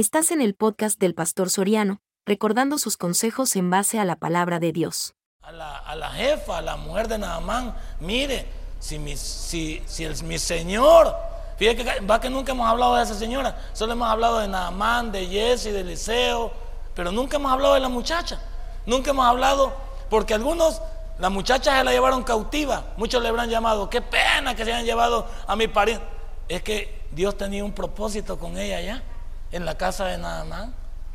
Estás en el podcast del Pastor Soriano, recordando sus consejos en base a la palabra de Dios. A la, jefa, a la mujer de Naamán, mire, si mi, mi señor, fíjate que va que nunca hemos hablado de esa señora, solo hemos hablado de Naamán, de Jesse, de Eliseo, pero nunca hemos hablado de la muchacha, nunca hemos hablado, porque algunos, la muchacha se la llevaron cautiva, muchos le habrán llamado, qué pena que se hayan llevado a mi pariente, es que Dios tenía un propósito con ella allá, en la casa de Naamán.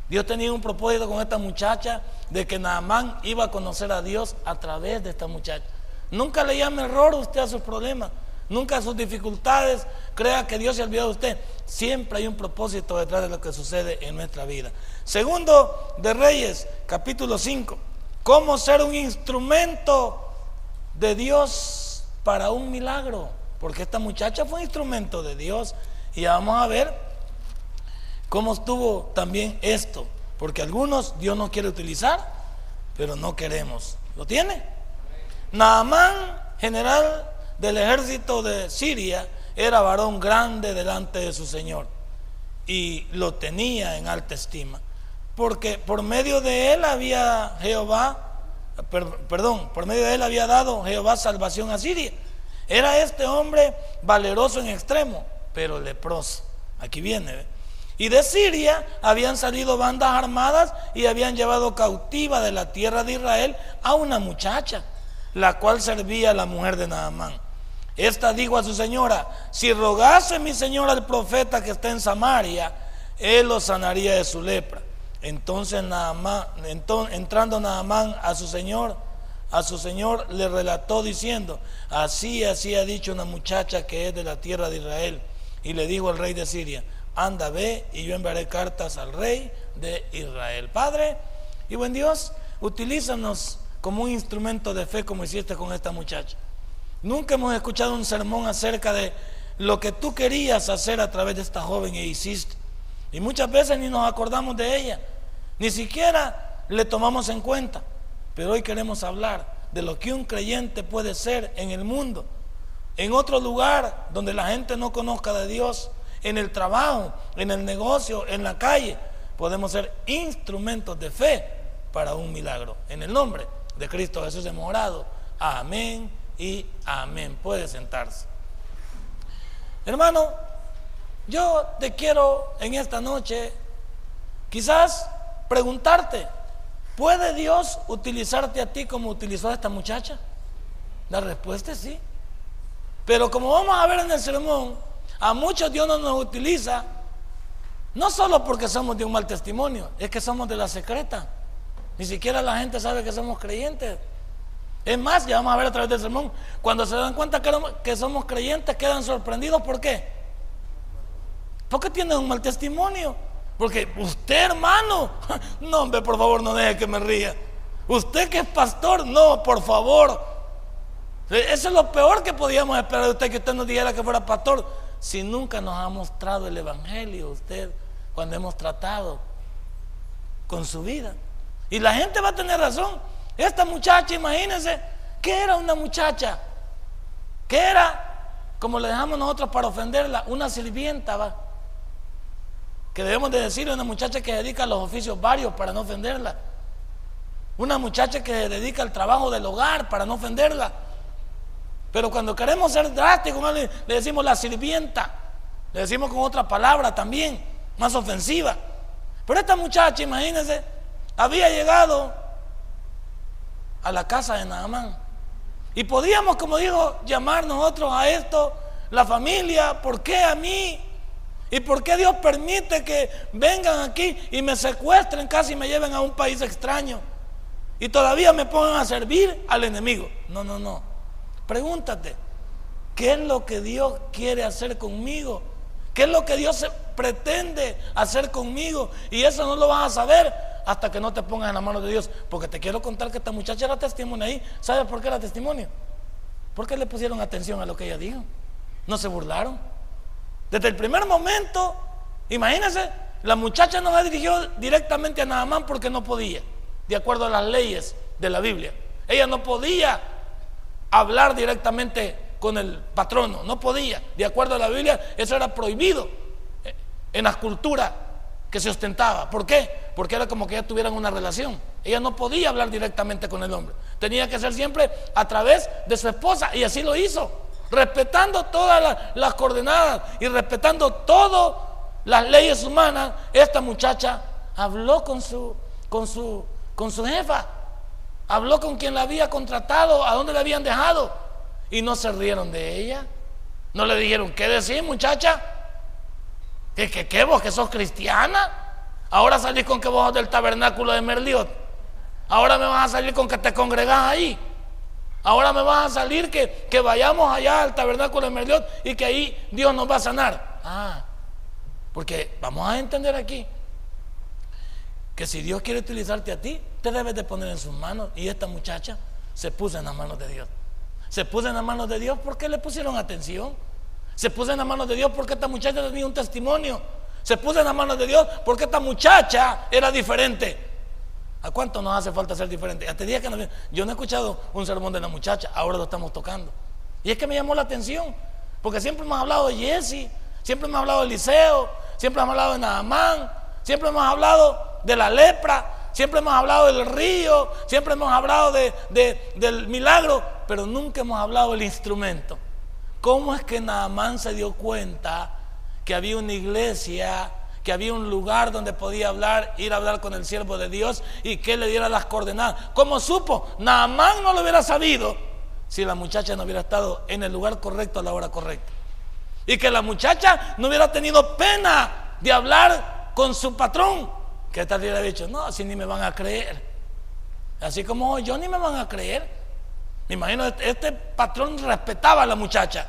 Dios tenía un propósito con esta muchacha de que Naamán iba a conocer a Dios a través de esta muchacha. Nunca le llame error usted a sus problemas, nunca a sus dificultades, crea que Dios se olvidó de usted. Siempre hay un propósito detrás de lo que sucede en nuestra vida. Segundo de Reyes, capítulo 5. ¿Cómo ser un instrumento de Dios para un milagro? Porque esta muchacha fue un instrumento de Dios. Y ya vamos a ver cómo estuvo también esto. Porque algunos Dios no quiere utilizar, pero no queremos. ¿Lo tiene? Naamán, general del ejército de Siria, era varón grande delante de su Señor y lo tenía en alta estima. Porque por medio de él había Jehová, per- perdón, por medio de él había dado Jehová salvación a Siria. Era este hombre valeroso en extremo, pero leproso. Aquí viene. ¿ve? Y de Siria habían salido bandas armadas y habían llevado cautiva de la tierra de Israel a una muchacha, la cual servía a la mujer de Naamán. Esta dijo a su señora, si rogase mi señora al profeta que está en Samaria, él lo sanaría de su lepra. Entonces Naamán, entrando Naamán a su señor, a su señor le relató diciendo, así así ha dicho una muchacha que es de la tierra de Israel. Y le dijo al rey de Siria, anda, ve y yo enviaré cartas al rey de Israel. Padre y buen Dios, utilízanos como un instrumento de fe como hiciste con esta muchacha. Nunca hemos escuchado un sermón acerca de lo que tú querías hacer a través de esta joven e hiciste. Y muchas veces ni nos acordamos de ella, ni siquiera le tomamos en cuenta. Pero hoy queremos hablar de lo que un creyente puede ser en el mundo, en otro lugar donde la gente no conozca de Dios, en el trabajo, en el negocio, en la calle. Podemos ser instrumentos de fe para un milagro. En el nombre de Cristo Jesús hemos orado. Amén y amén. Puede sentarse. Hermano, yo te quiero en esta noche quizás preguntarte, ¿puede Dios utilizarte a ti como utilizó a esta muchacha? La respuesta es sí. Pero como vamos a ver en el sermón, a muchos Dios no nos utiliza, no solo porque somos de un mal testimonio, es que somos de la secreta. Ni siquiera la gente sabe que somos creyentes. Es más, ya vamos a ver a través del sermón, cuando se dan cuenta que, somos creyentes, quedan sorprendidos. ¿Por qué? Porque tienen un mal testimonio. Porque usted, hermano, no, hombre, por favor, no deje que me ría. Usted que es pastor, no, por favor. Eso es lo peor que podíamos esperar de usted, que usted nos dijera que fuera pastor, si nunca nos ha mostrado el Evangelio usted cuando hemos tratado con su vida. Y la gente va a tener razón. Esta muchacha, imagínense, que era una muchacha? que era, como le dejamos nosotros para ofenderla, una sirvienta, va? Que debemos de decirle una muchacha que dedica los oficios varios para no ofenderla. Una muchacha que dedica al trabajo del hogar para no ofenderla. Pero cuando queremos ser drásticos, le, le decimos la sirvienta. Le decimos con otra palabra también, más ofensiva. Pero esta muchacha, imagínense, había llegado a la casa de Naamán. Y podíamos, como dijo, llamar a esto la familia. ¿Por qué a mí? ¿Y por qué Dios permite que vengan aquí y me secuestren, casi me lleven a un país extraño? Y todavía me pongan a servir al enemigo. No, no, no. Pregúntate, ¿qué es lo que Dios quiere hacer conmigo? ¿Qué es lo que Dios pretende hacer conmigo? Y eso no lo vas a saber hasta que no te pongas en la mano de Dios. Porque te quiero contar que esta muchacha era testimonio ahí. ¿Sabes por qué era testimonio? Porque le pusieron atención a lo que ella dijo. No se burlaron. Desde el primer momento, imagínense, la muchacha no la dirigió directamente a Naamán porque no podía, de acuerdo a las leyes de la Biblia. Ella no podía hablar directamente con el patrono, no podía. De acuerdo a la Biblia, eso era prohibido eh, en las culturas que se ostentaba. ¿Por qué? Porque era como que ya tuvieran una relación. Ella no podía hablar directamente con el hombre. Tenía que ser siempre a través de su esposa y así lo hizo. Respetando todas las, coordenadas y respetando todas las leyes humanas, esta muchacha habló con su, con su, con su jefa. Habló con quien la había contratado, a dónde la habían dejado. Y no se rieron de ella. No le dijeron, ¿qué decís, muchacha? ¿Que, que, que vos que sos cristiana? Ahora salís con que vos sos del tabernáculo de Merliot. Ahora me vas a salir con que te congregás ahí. Ahora me vas a salir que, que vayamos allá al tabernáculo de Merliot y que ahí Dios nos va a sanar. Ah, porque vamos a entender aquí que si Dios quiere utilizarte a ti, te debes de poner en sus manos. Y esta muchacha se puso en las manos de Dios. Se puso en las manos de Dios porque le pusieron atención. Se puso en las manos de Dios porque esta muchacha tenía un testimonio. Se puso en las manos de Dios porque esta muchacha era diferente. ¿A cuánto nos hace falta ser diferente? Hasta día que no, yo no he escuchado un sermón de la muchacha, ahora lo estamos tocando. Y es que me llamó la atención, porque siempre hemos hablado de Jesse, siempre hemos hablado de Eliseo, siempre hemos hablado de Naamán, siempre hemos hablado de la lepra, siempre hemos hablado del río, siempre hemos hablado del milagro, pero nunca hemos hablado del instrumento. ¿Cómo es que Naamán se dio cuenta que había una iglesia, que había un lugar donde podía hablar, ir a hablar con el siervo de Dios y que le diera las coordenadas? ¿Cómo supo? Naamán no lo hubiera sabido si la muchacha no hubiera estado en el lugar correcto a la hora correcta. Y que la muchacha no hubiera tenido pena de hablar con su patrón. Que tal hubiera dicho, no, así ni me van a creer. Así como yo ni me van a creer. Me imagino, este, este patrón respetaba a la muchacha.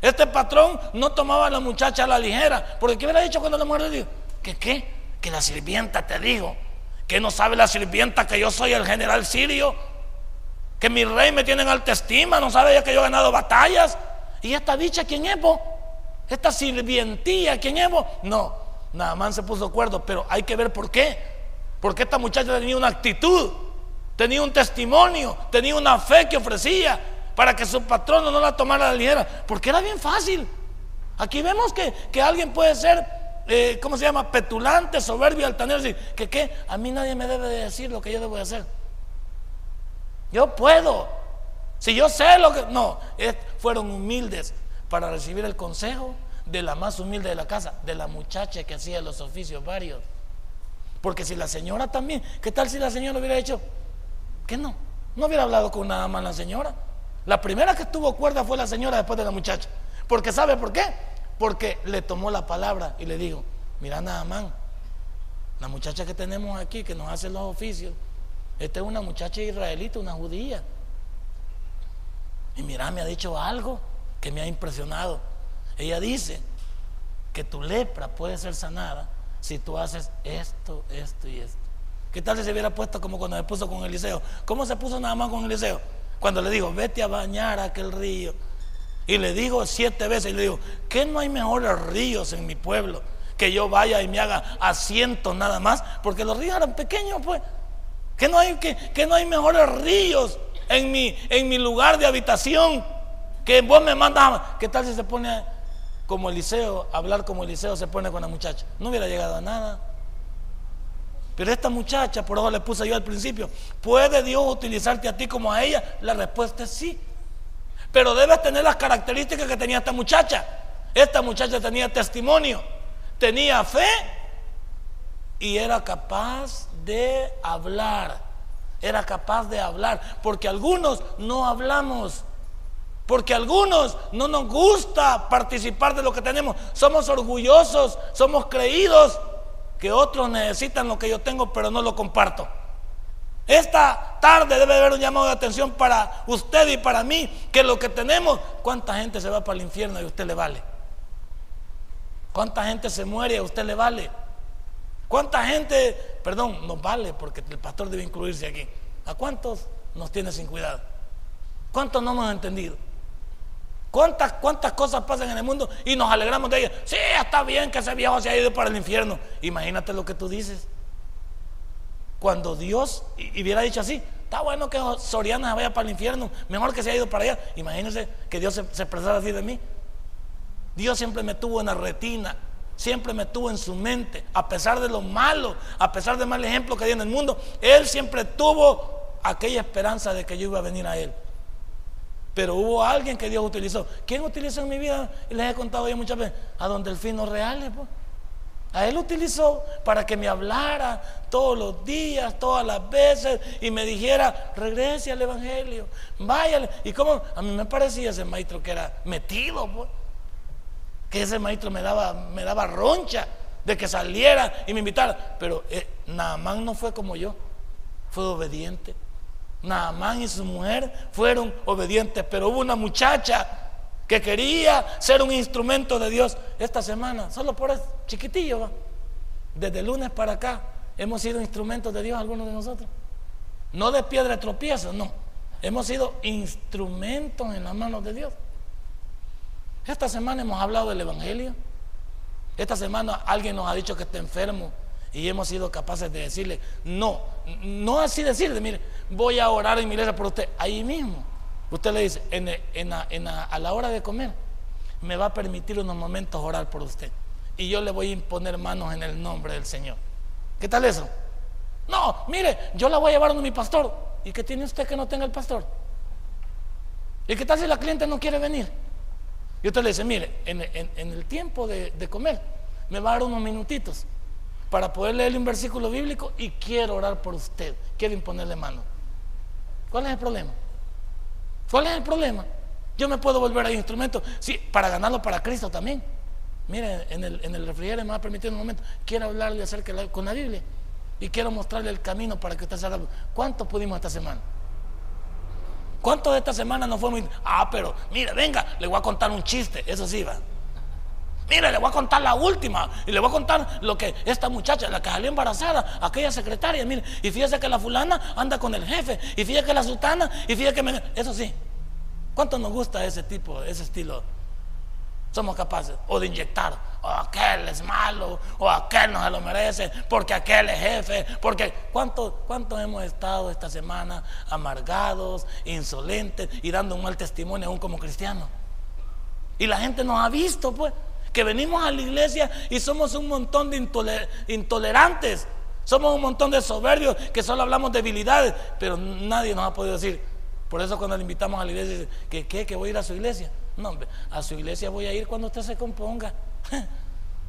Este patrón no tomaba a la muchacha a la ligera. Porque ¿qué hubiera dicho cuando la mujer le dijo? ¿Que qué? Que la sirvienta te dijo. Que no sabe la sirvienta que yo soy el general sirio. Que mi rey me tiene en alta estima. No sabe ya que yo he ganado batallas. ¿Y esta dicha quién es vos? Esta sirvientía, ¿quién es vos? No, nada más se puso acuerdo. Pero hay que ver por qué. Porque esta muchacha tenía una actitud tenía un testimonio, tenía una fe que ofrecía para que su patrono no la tomara la ligera, porque era bien fácil. Aquí vemos que, alguien puede ser, eh, ¿cómo se llama? Petulante, soberbio, altanero, que qué, a mí nadie me debe decir lo que yo debo hacer. Yo puedo. Si yo sé lo que... No, fueron humildes para recibir el consejo de la más humilde de la casa, de la muchacha que hacía los oficios varios. Porque si la señora también, ¿qué tal si la señora hubiera hecho? ¿Qué no? No hubiera hablado con nada más la señora. La primera que estuvo cuerda fue la señora después de la muchacha. Porque ¿sabe por qué? Porque le tomó la palabra y le dijo, mira nada más, la muchacha que tenemos aquí que nos hace los oficios, esta es una muchacha israelita, una judía. Y mira, me ha dicho algo que me ha impresionado. Ella dice que tu lepra puede ser sanada si tú haces esto, esto y esto. ¿Qué tal si se hubiera puesto como cuando se puso con Eliseo? ¿Cómo se puso nada más con Eliseo? Cuando le dijo, vete a bañar a aquel río. Y le dijo siete veces, y le dijo, ¿qué no hay mejores ríos en mi pueblo? Que yo vaya y me haga asiento nada más, porque los ríos eran pequeños, pues. Que no hay, que, que no hay mejores ríos en mi, en mi lugar de habitación. Que vos me mandas. ¿Qué tal si se pone como Eliseo, hablar como Eliseo se pone con la muchacha? No hubiera llegado a nada. Pero esta muchacha, por eso le puse yo al principio, ¿puede Dios utilizarte a ti como a ella? La respuesta es sí. Pero debes tener las características que tenía esta muchacha. Esta muchacha tenía testimonio, tenía fe y era capaz de hablar. Era capaz de hablar. Porque algunos no hablamos. Porque algunos no nos gusta participar de lo que tenemos. Somos orgullosos, somos creídos que otros necesitan lo que yo tengo, pero no lo comparto. Esta tarde debe haber un llamado de atención para usted y para mí, que lo que tenemos, ¿cuánta gente se va para el infierno y a usted le vale? ¿Cuánta gente se muere y a usted le vale? ¿Cuánta gente, perdón, nos vale porque el pastor debe incluirse aquí? ¿A cuántos nos tiene sin cuidado? ¿Cuántos no hemos entendido? ¿Cuántas, ¿Cuántas cosas pasan en el mundo y nos alegramos de ellas? Sí, está bien que ese viejo se ha ido para el infierno. Imagínate lo que tú dices. Cuando Dios hubiera dicho así, está bueno que Soriana se vaya para el infierno, mejor que se haya ido para allá. Imagínense que Dios se, se expresara así de mí. Dios siempre me tuvo en la retina siempre me tuvo en su mente, a pesar de lo malo, a pesar del mal ejemplo que hay en el mundo, Él siempre tuvo aquella esperanza de que yo iba a venir a Él. Pero hubo alguien que Dios utilizó. ¿Quién utilizó en mi vida? Les he contado ya muchas veces. A don Delfino Reales. Pues. A él utilizó para que me hablara todos los días, todas las veces y me dijera, regrese al Evangelio, váyale. Y como a mí me parecía ese maestro que era metido, pues. que ese maestro me daba, me daba roncha de que saliera y me invitara. Pero eh, Naamán no fue como yo, fue obediente. Naamán y su mujer fueron obedientes, pero hubo una muchacha que quería ser un instrumento de Dios esta semana, solo por eso, chiquitillo, va. Desde lunes para acá hemos sido instrumentos de Dios algunos de nosotros. No de piedra de tropiezo, no. Hemos sido instrumentos en las manos de Dios. Esta semana hemos hablado del Evangelio. Esta semana alguien nos ha dicho que está enfermo y hemos sido capaces de decirle, no, no así decirle, mire, voy a orar en mi iglesia por usted, ahí mismo. Usted le dice, a la hora de comer, me va a permitir unos momentos orar por usted. Y yo le voy a imponer manos en el nombre del Señor. ¿Qué tal eso? No, mire, yo la voy a llevar a mi pastor. ¿Y qué tiene usted que no tenga el pastor? ¿Y qué tal si la cliente no quiere venir? Y usted le dice, mire, en, el tiempo de, de, comer, me va a dar unos minutitos para poder leerle un versículo bíblico y quiero orar por usted, quiero imponerle mano. ¿Cuál es el problema? ¿Cuál es el problema? Yo me puedo volver a instrumento, sí, para ganarlo para Cristo también. Mire, en el, en el refrigerador me va a permitir un momento, quiero hablarle acerca con la Biblia y quiero mostrarle el camino para que usted salga. ¿Cuánto pudimos esta semana? ¿Cuántos de esta semana nos fuimos? Ah, pero mire, venga, le voy a contar un chiste, eso sí va. Mire, le voy a contar la última y le voy a contar lo que esta muchacha, la que salió embarazada, aquella secretaria, mire, y fíjese que la fulana anda con el jefe, y fíjese que la sultana, y fíjese que me... Eso sí, ¿cuánto nos gusta ese tipo, ese estilo? Somos capaces o de inyectar, o aquel es malo, o aquel no se lo merece, porque aquel es jefe, porque ¿cuántos cuánto hemos estado esta semana amargados, insolentes y dando un mal testimonio aún como cristianos? Y la gente nos ha visto, pues que venimos a la iglesia y somos un montón de intolerantes. Somos un montón de soberbios que solo hablamos de debilidades, pero nadie nos ha podido decir. Por eso cuando le invitamos a la iglesia, dice, ¿que qué? ¿Que voy a ir a su iglesia? No, a su iglesia voy a ir cuando usted se componga.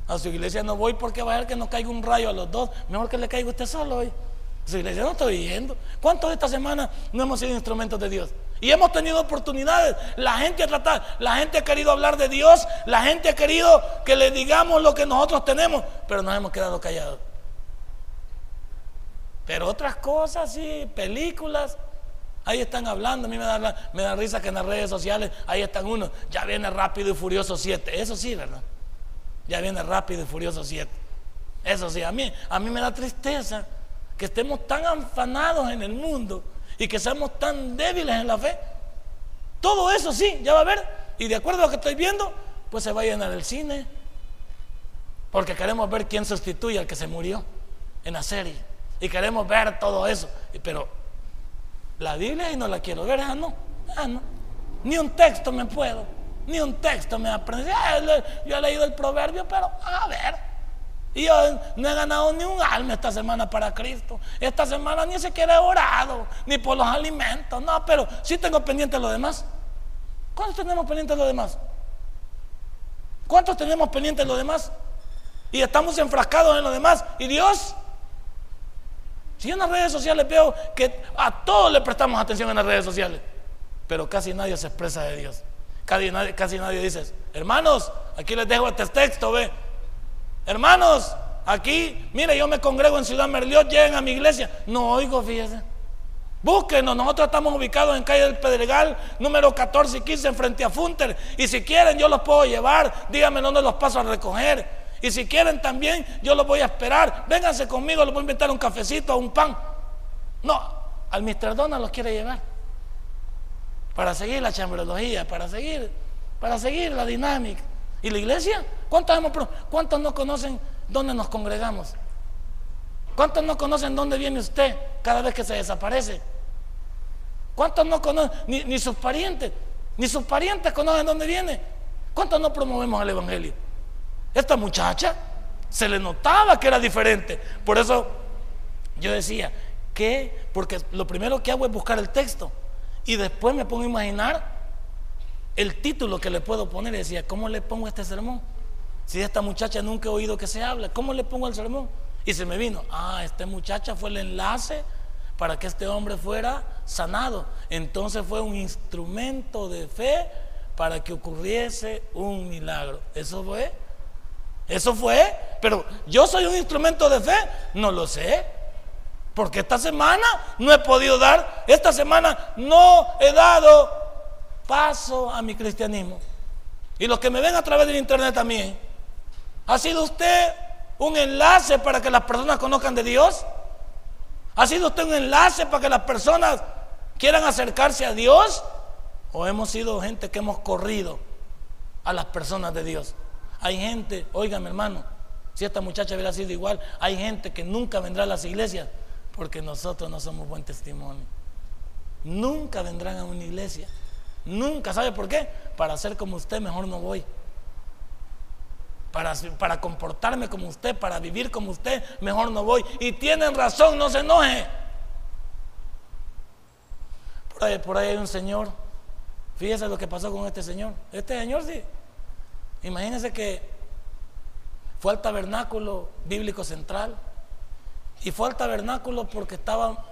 A su iglesia no voy porque va a ver que no caiga un rayo a los dos. Mejor que le caiga usted solo hoy. A su iglesia no estoy yendo. ¿Cuántos de esta semana no hemos sido instrumentos de Dios? Y hemos tenido oportunidades. La gente ha tratado, la gente ha querido hablar de Dios, la gente ha querido que le digamos lo que nosotros tenemos, pero nos hemos quedado callados. Pero otras cosas, sí, películas, ahí están hablando. A mí me da, me da risa que en las redes sociales, ahí están unos, ya viene rápido y furioso 7. Eso sí, ¿verdad? Ya viene rápido y furioso 7. Eso sí, a mí, a mí me da tristeza que estemos tan afanados en el mundo y que seamos tan débiles en la fe. Todo eso sí, ya va a ver. Y de acuerdo a lo que estoy viendo, pues se va a llenar el cine. Porque queremos ver quién sustituye al que se murió en la serie. Y queremos ver todo eso. Pero la Biblia y no la quiero ver. Ah, no. Ah, no. Ni un texto me puedo. Ni un texto me aprendí. Ah, yo he leído el proverbio, pero a ver. Y yo no he ganado ni un alma esta semana para Cristo. Esta semana ni siquiera he orado, ni por los alimentos. No, pero sí tengo pendiente lo demás. ¿Cuántos tenemos pendiente lo demás? ¿Cuántos tenemos pendiente lo demás? Y estamos enfrascados en lo demás. ¿Y Dios? Si en las redes sociales veo que a todos le prestamos atención en las redes sociales, pero casi nadie se expresa de Dios. Casi nadie, casi nadie dice, hermanos, aquí les dejo este texto, ve Hermanos, aquí, mire, yo me congrego en Ciudad Merliot, lleguen a mi iglesia. No oigo, fíjese. Búsquenos, nosotros estamos ubicados en calle del Pedregal, número 14 y 15, frente a Funter. Y si quieren, yo los puedo llevar. Díganme dónde los paso a recoger. Y si quieren también, yo los voy a esperar. Vénganse conmigo, les voy a invitar un cafecito o un pan. No, al Mr. Donald los quiere llevar. Para seguir la chambrología, para seguir, para seguir la dinámica. ¿Y la iglesia? ¿Cuántos, ¿Cuántos no conocen dónde nos congregamos? ¿Cuántos no conocen dónde viene usted cada vez que se desaparece? ¿Cuántos no conocen, ni, sus parientes, ni sus parientes conocen dónde viene? ¿Cuántos no promovemos el Evangelio? Esta muchacha se le notaba que era diferente. Por eso yo decía, ¿qué? Porque lo primero que hago es buscar el texto. Y después me pongo a imaginar el título que le puedo poner. Decía, ¿cómo le pongo este sermón? Si esta muchacha nunca he oído que se hable, ¿cómo le pongo el sermón? Y se me vino, ah, esta muchacha fue el enlace para que este hombre fuera sanado. Entonces fue un instrumento de fe para que ocurriese un milagro. Eso fue. Eso fue. Pero yo soy un instrumento de fe. No lo sé. Porque esta semana no he podido dar. Esta semana no he dado paso a mi cristianismo. Y los que me ven a través del internet también. ¿Ha sido usted un enlace para que las personas conozcan de Dios? ¿Ha sido usted un enlace para que las personas quieran acercarse a Dios? ¿O hemos sido gente que hemos corrido a las personas de Dios? Hay gente, oigan hermano, si esta muchacha hubiera sido igual, hay gente que nunca vendrá a las iglesias porque nosotros no somos buen testimonio. Nunca vendrán a una iglesia. Nunca. ¿Sabe por qué? Para ser como usted mejor no voy. Para, para, comportarme como usted, para vivir como usted, mejor no voy. Y tienen razón, no se enoje. Por ahí, por ahí hay un señor Fíjese lo que pasó con este señor. Este señor sí. Imagínense que fue al tabernáculo bíblico central. Y fue al tabernáculo porque estaba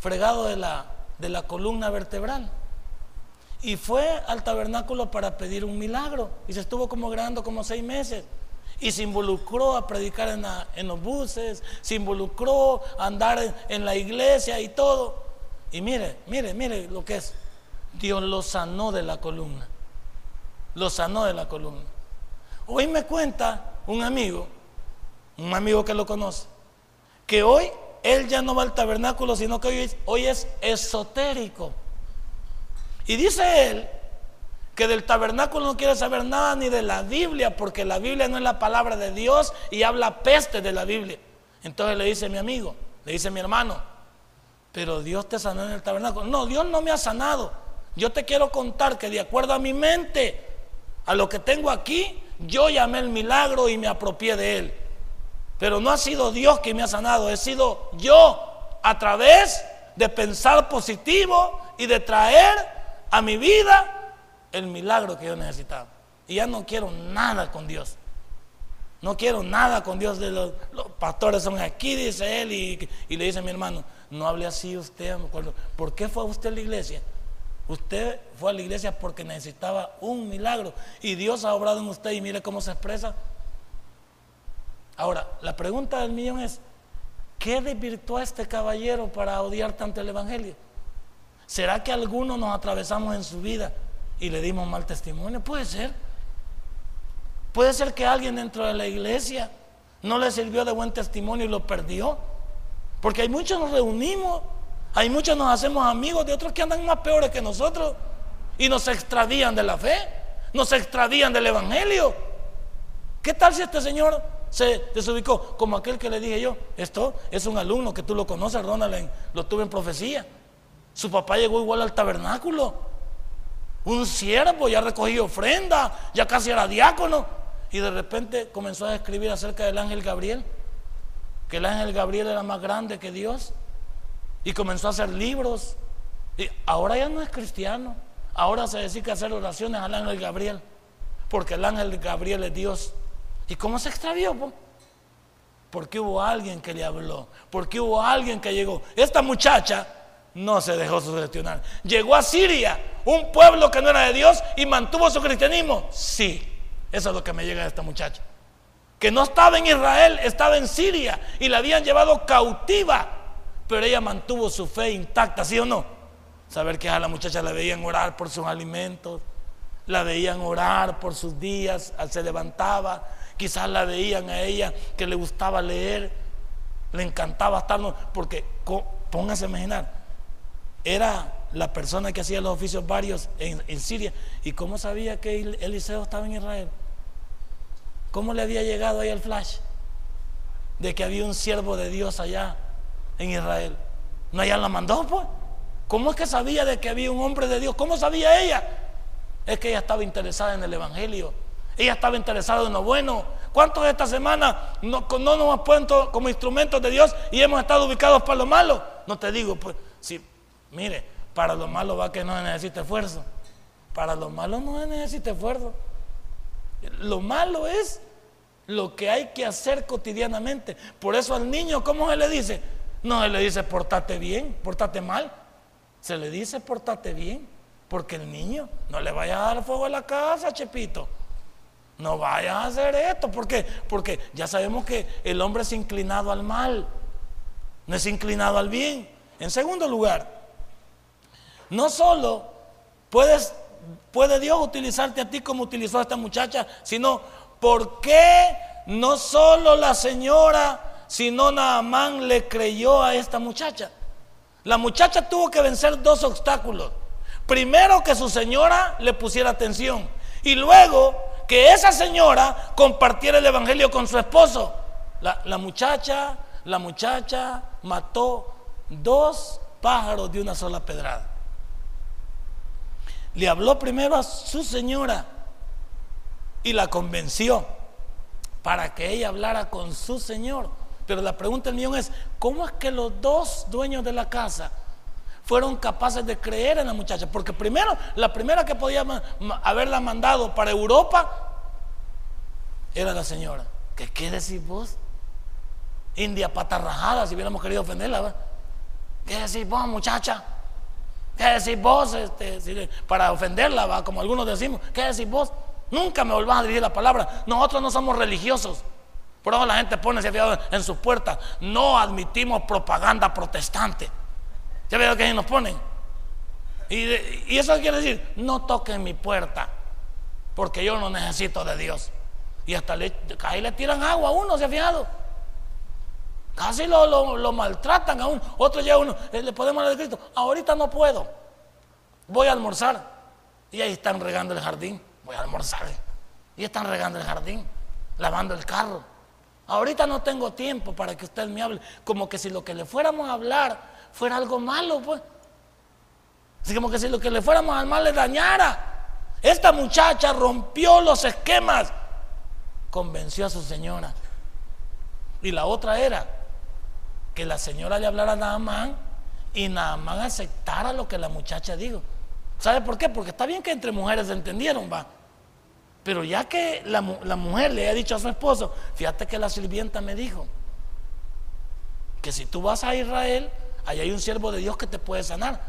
fregado de la, de la columna vertebral. Y fue al tabernáculo para pedir un milagro. Y se estuvo como grabando como seis meses. Y se involucró a predicar en, en los buses, se involucró a andar en, la iglesia y todo. Y mire, mire, mire lo que es. Dios lo sanó de la columna. Lo sanó de la columna. Hoy me cuenta un amigo, un amigo que lo conoce, que hoy él ya no va al tabernáculo, sino que hoy hoy es esotérico. Y dice él que del tabernáculo no quiere saber nada ni de la Biblia, porque la Biblia no es la palabra de Dios y habla peste de la Biblia. Entonces le dice mi amigo, le dice mi hermano, pero Dios te sanó en el tabernáculo. No, Dios no me ha sanado. Yo te quiero contar que de acuerdo a mi mente, a lo que tengo aquí, yo llamé el milagro y me apropié de él. Pero no ha sido Dios quien me ha sanado, he sido yo a través de pensar positivo y de traer a mi vida el milagro que yo necesitaba. Y ya no quiero nada con Dios. No quiero nada con Dios. Los, pastores son aquí, dice él, y, le dice a mi hermano, no hable así usted. ¿Por qué fue usted a la iglesia? Usted fue a la iglesia porque necesitaba un milagro y Dios ha obrado en usted y mire cómo se expresa. Ahora, la pregunta del millón es, ¿qué desvirtuó a este caballero para odiar tanto el Evangelio? ¿Será que algunos nos atravesamos en su vida y le dimos mal testimonio? Puede ser. Puede ser que alguien dentro de la iglesia no le sirvió de buen testimonio y lo perdió. Porque hay muchos nos reunimos hay muchos nos hacemos amigos de otros que andan más peores que nosotros y nos extradían de la fe, nos extradían del evangelio. ¿Qué tal si este señor se desubicó? Como aquel que le dije yo, esto es un alumno que tú lo conoces, Ronald, lo tuve en profecía. Su papá llegó igual al tabernáculo. Un siervo, ya recogió ofrenda, ya casi era diácono. Y de repente comenzó a escribir acerca del ángel Gabriel, que el ángel Gabriel era más grande que Dios y comenzó a hacer libros. Y ahora ya no es cristiano. Ahora se dedica a hacer oraciones al ángel Gabriel. Porque el ángel Gabriel es Dios. ¿Y cómo se extravió? Porque hubo alguien que le habló. Porque hubo alguien que llegó. Esta muchacha no se dejó sugestionar. Llegó a Siria, un pueblo que no era de Dios, y mantuvo su cristianismo. Sí, eso es lo que me llega de esta muchacha. Que no estaba en Israel, estaba en Siria y la habían llevado cautiva pero ella mantuvo su fe intacta, ¿sí o no? Saber que a la muchacha la veían orar por sus alimentos, la veían orar por sus días, se levantaba, quizás la veían a ella que le gustaba leer, le encantaba estar, porque póngase a imaginar, era la persona que hacía los oficios varios en, en Siria. ¿Y cómo sabía que Eliseo estaba en Israel? ¿Cómo le había llegado ahí el flash? De que había un siervo de Dios allá en Israel. No, ella la mandó, pues. ¿Cómo es que sabía de que había un hombre de Dios? ¿Cómo sabía ella? Es que ella estaba interesada en el Evangelio. Ella estaba interesada en lo bueno. ¿Cuántos de esta semana no, no nos hemos puesto como instrumentos de Dios y hemos estado ubicados para lo malo? No te digo, pues, mire, para lo malo va que no se necesita esfuerzo. Para lo malo no se necesita esfuerzo. Lo malo es lo que hay que hacer cotidianamente. Por eso al niño, ¿cómo se le dice? No se le dice portate bien, portate mal. Se le dice portate bien, porque el niño no le vaya a dar fuego a la casa, Chepito. No vaya a hacer esto, ¿por qué? Porque ya sabemos que el hombre es inclinado al mal, no es inclinado al bien. En segundo lugar, no solo puedes, puede Dios utilizarte a ti como utilizó a esta muchacha, sino ¿por qué no solo la señora, sino Naamán le creyó a esta muchacha? La muchacha tuvo que vencer dos obstáculos. Primero que su señora le pusiera atención y luego que esa señora compartiera el evangelio con su esposo. La, muchacha, la muchacha mató dos pájaros de una sola pedrada. Le habló primero a su señora y la convenció para que ella hablara con su señor. Pero la pregunta del millón es, ¿cómo es que los dos dueños de la casa fueron capaces de creer en la muchacha? Porque primero, la primera que podía haberla mandado para Europa era la señora. ¿Qué, qué decís vos? India patarrajada, si hubiéramos querido ofenderla. ¿Qué decís vos, muchacha? ¿Qué decís vos? Este, para ofenderla, como algunos decimos. ¿Qué decís vos? Nunca me volvás a dirigir la palabra. Nosotros no somos religiosos. Por eso la gente pone ese en sus puertas. No admitimos propaganda protestante. ¿Ya veo que ahí nos ponen? Y, eso quiere decir, no toquen mi puerta, porque yo no necesito de Dios. Y hasta le, ahí le tiran agua a uno, ¿se ha fijado? Casi lo, maltratan a uno. Otro llega uno, eh, le podemos hablar de Cristo. Ahorita no puedo. Voy a almorzar. Y ahí están regando el jardín. Voy a almorzar. Y están regando el jardín, lavando el carro. Ahorita no tengo tiempo para que usted me hable. Como que si lo que le fuéramos a hablar fuera algo malo, pues. Así como que si lo que le fuéramos a mal le dañara. Esta muchacha rompió los esquemas, convenció a su señora. Y la otra era que la señora le hablara a Naamán y Naamán aceptara lo que la muchacha dijo. ¿Sabe por qué? Porque está bien que entre mujeres se entendieron, va. Pero ya que la, mujer le ha dicho a su esposo, fíjate que la sirvienta me dijo que si tú vas a Israel, ahí hay un siervo de Dios que te puede sanar.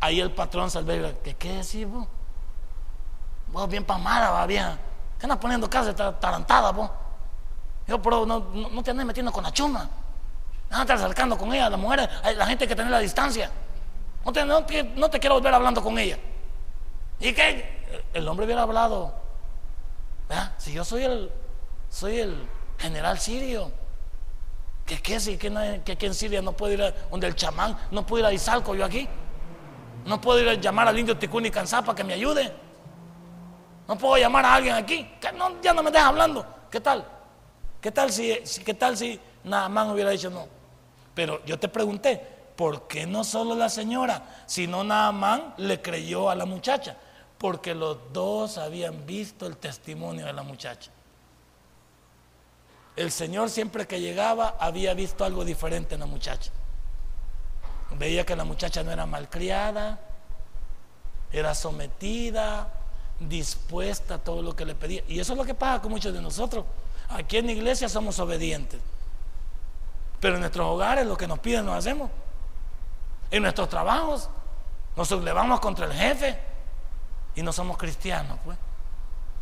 Ahí el patrón salve, ¿qué, qué decís vos? Vos bien pamada, va bien. ¿Qué andas poniendo casa tarantada, vos? Yo, pero no, no, te andes metiendo con la chuma. No andas acercando con ella, la mujer, la gente que tener la distancia. No te, no, no te quiero volver hablando con ella. ¿Y qué? El hombre hubiera hablado si yo soy el, soy el general sirio, ¿qué qué? Si que, que, en Siria no puedo ir a donde el chamán, no puedo ir a Izalco yo aquí, no puedo ir a llamar al indio Ticuni Cansá para que me ayude, no puedo llamar a alguien aquí, ya no me deja hablando, ¿qué tal? ¿Qué tal si, qué tal si hubiera dicho no? Pero yo te pregunté, ¿por qué no solo la señora, sino Naamán le creyó a la muchacha? porque los dos habían visto el testimonio de la muchacha. El Señor siempre que llegaba había visto algo diferente en la muchacha. Veía que la muchacha no era malcriada, era sometida, dispuesta a todo lo que le pedía. Y eso es lo que pasa con muchos de nosotros. Aquí en la iglesia somos obedientes. Pero en nuestros hogares lo que nos piden lo hacemos. En nuestros trabajos nos sublevamos contra el jefe y no somos cristianos, pues.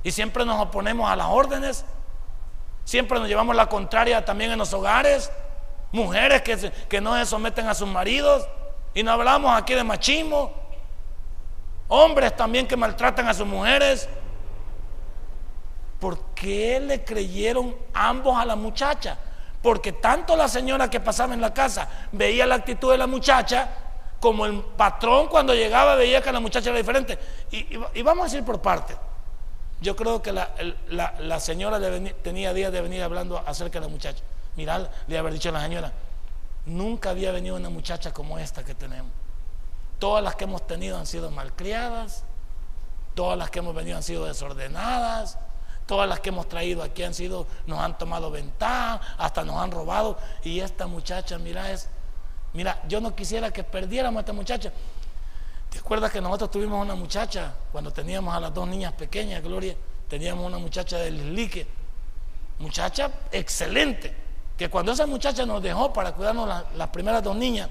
Y siempre nos oponemos a las órdenes, siempre nos llevamos la contraria también en los hogares, mujeres que, que no se someten a sus maridos, y no hablamos aquí de machismo, hombres también que maltratan a sus mujeres. ¿Por qué le creyeron ambos a la muchacha? Porque tanto la señora que pasaba en la casa veía la actitud de la muchacha como el patrón cuando llegaba veía que la muchacha era diferente. Y, vamos a decir por parte. Yo creo que la, señora tenía días de venir hablando acerca de la muchacha. Mirá, le haber dicho a la señora, nunca había venido una muchacha como esta que tenemos. Todas las que hemos tenido han sido malcriadas, todas las que hemos venido han sido desordenadas, Todas las que hemos traído aquí han sido, nos han tomado ventaja, hasta nos han robado. Y esta muchacha, mira, es, mira, yo no quisiera que perdiéramos a esta muchacha. ¿Te acuerdas que nosotros tuvimos una muchacha cuando teníamos a las dos niñas pequeñas, Gloria? Teníamos una muchacha del Islique, muchacha excelente, que cuando esa muchacha nos dejó para cuidarnos las primeras dos niñas,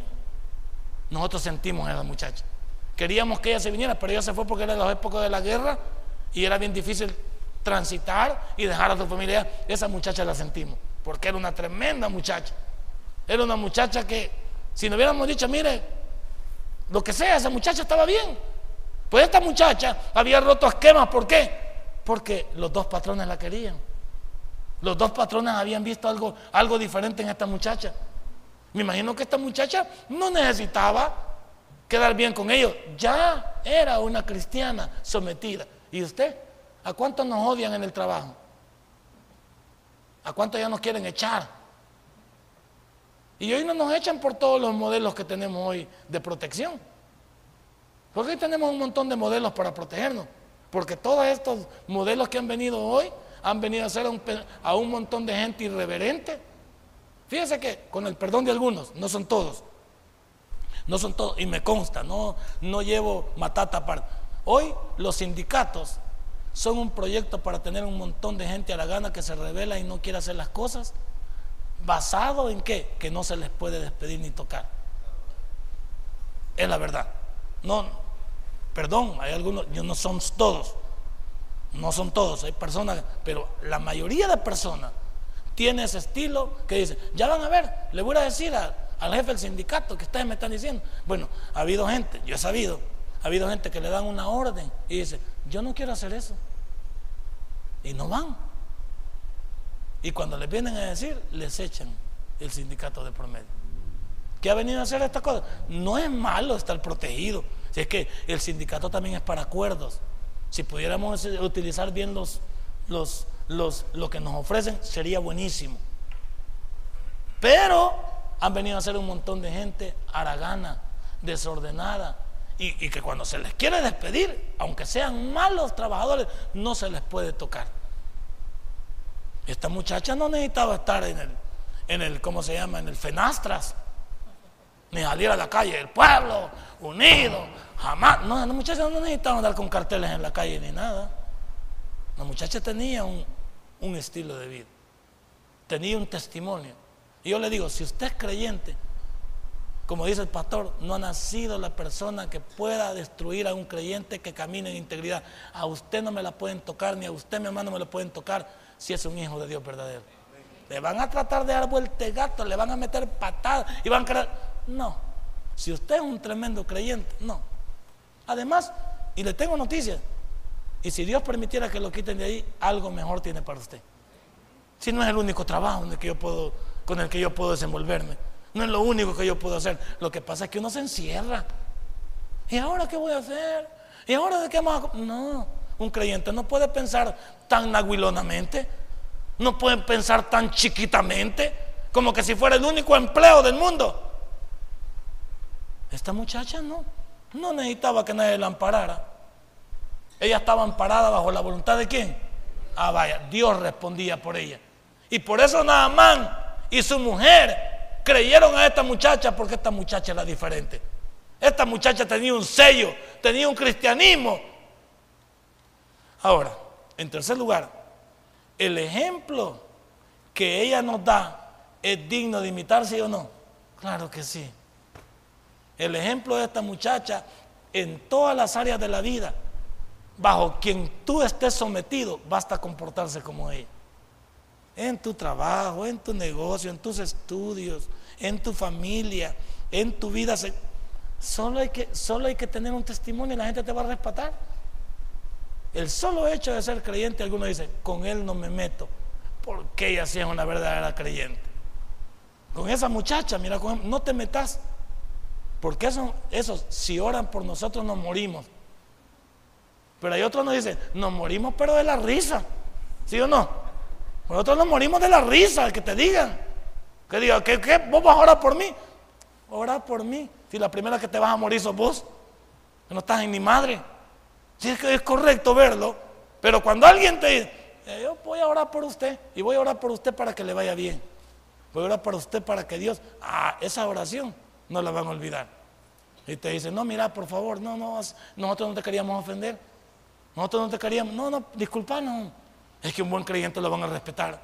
nosotros sentimos a esa muchacha. Queríamos que ella se viniera, pero ella se fue porque era la época de la guerra y era bien difícil transitar y dejar a su familia. Esa muchacha la sentimos, porque era una tremenda muchacha. Era una muchacha que, si nos hubiéramos dicho, mire, lo que sea, esa muchacha estaba bien. Pues esta muchacha había roto esquemas, ¿por qué? Porque los dos patrones la querían. Los dos patrones habían visto algo, algo diferente en esta muchacha. Me imagino que esta muchacha no necesitaba quedar bien con ellos. Ya era una cristiana sometida. ¿Y usted? ¿A cuántos nos odian en el trabajo? ¿A cuántos ya nos quieren echar? Y hoy no nos echan por todos los modelos que tenemos hoy de protección. Porque hoy tenemos un montón de modelos para protegernos. Porque todos estos modelos que han venido hoy han venido a ser a un, montón de gente irreverente. Fíjese que, con el perdón de algunos, no son todos. No son todos, y me consta, no, no llevo matata aparte. Hoy los sindicatos son un proyecto para tener un montón de gente a la gana que se revela y no quiere hacer las cosas ¿Basado en qué? Que no se les puede despedir ni tocar. Es la verdad. No, perdón, hay algunos, no son todos, no son todos, hay personas, pero la mayoría de personas tiene ese estilo que dice, ya van a ver, le voy a decir al jefe del sindicato que ustedes me están diciendo. Bueno, ha habido gente, yo he sabido, ha habido gente que le dan una orden y dice, yo no quiero hacer eso. Y no van. Y cuando les vienen a decir, les echan el sindicato de promedio. ¿Qué ha venido a hacer esta cosa? No es malo estar protegido. Si es que el sindicato también es para acuerdos. Si pudiéramos utilizar bien los, los, los, lo que nos ofrecen, sería buenísimo. Pero han venido a ser un montón de gente aragana, desordenada, y, que cuando se les quiere despedir, aunque sean malos trabajadores, no se les puede tocar. Esta muchacha no necesitaba estar en el, en el, ¿cómo se llama? En el Fenastras. Ni salir a la calle del pueblo, unido, jamás. No, la muchacha no necesitaba andar con carteles en la calle ni nada. La muchacha tenía un, un estilo de vida, tenía un testimonio. Y yo le digo, si usted es creyente, como dice el pastor, no ha nacido la persona que pueda destruir a un creyente que camine en integridad. A usted no me la pueden tocar, ni a usted, mi hermano, me la pueden tocar si es un hijo de Dios verdadero. Le van a tratar de dar vuelta gato, le van a meter patadas y van a creer. No. Si usted es un tremendo creyente, no. Además, y le tengo noticias, y si Dios permitiera que lo quiten de ahí, algo mejor tiene para usted. Si no es el único trabajo en el que yo puedo, con el que yo puedo desenvolverme, no es lo único que yo puedo hacer. Lo que pasa es que uno se encierra. ¿Y ahora qué voy a hacer? ¿Y ahora de qué más? No. Un creyente no puede pensar tan naguilonamente, no puede pensar tan chiquitamente, como que si fuera el único empleo del mundo. Esta muchacha no, no necesitaba que nadie la amparara. Ella estaba amparada bajo la voluntad de quién? Ah, vaya, Dios respondía por ella. Y por eso Naamán y su mujer creyeron a esta muchacha porque esta muchacha era diferente. Esta muchacha tenía un sello, tenía un cristianismo Ahora, en tercer lugar, el ejemplo que ella nos da es digno de imitarse o no. Claro que sí. El ejemplo de esta muchacha en todas las áreas de la vida, bajo quien tú estés sometido, basta comportarse como ella. En tu trabajo, en tu negocio, en tus estudios, en tu familia, en tu vida. Solo hay que, solo hay que tener un testimonio y la gente te va a respetar. El solo hecho de ser creyente, algunos dicen, con él no me meto, porque ella sí es una verdadera creyente. Con esa muchacha, mira, no te metas, porque eso, esos, si oran por nosotros, nos morimos. Pero hay otros nos dicen, nos morimos, pero de la risa, ¿sí o no? Nosotros nos morimos de la risa, que te digan, que digan, ¿qué, qué? ¿Vos vas a orar por mí? Ora por mí. Si la primera que te vas a morir sos vos, que no estás en mi madre. Si es correcto verlo, pero cuando alguien te dice, eh, yo voy a orar por usted y voy a orar por usted para que le vaya bien. Voy a orar por usted para que Dios, ah, esa oración no la van a olvidar. Y te dice, no, mira, por favor, no, no, nosotros no te queríamos ofender. Nosotros no te queríamos, no, no, disculpa, no. Es que un buen creyente lo van a respetar.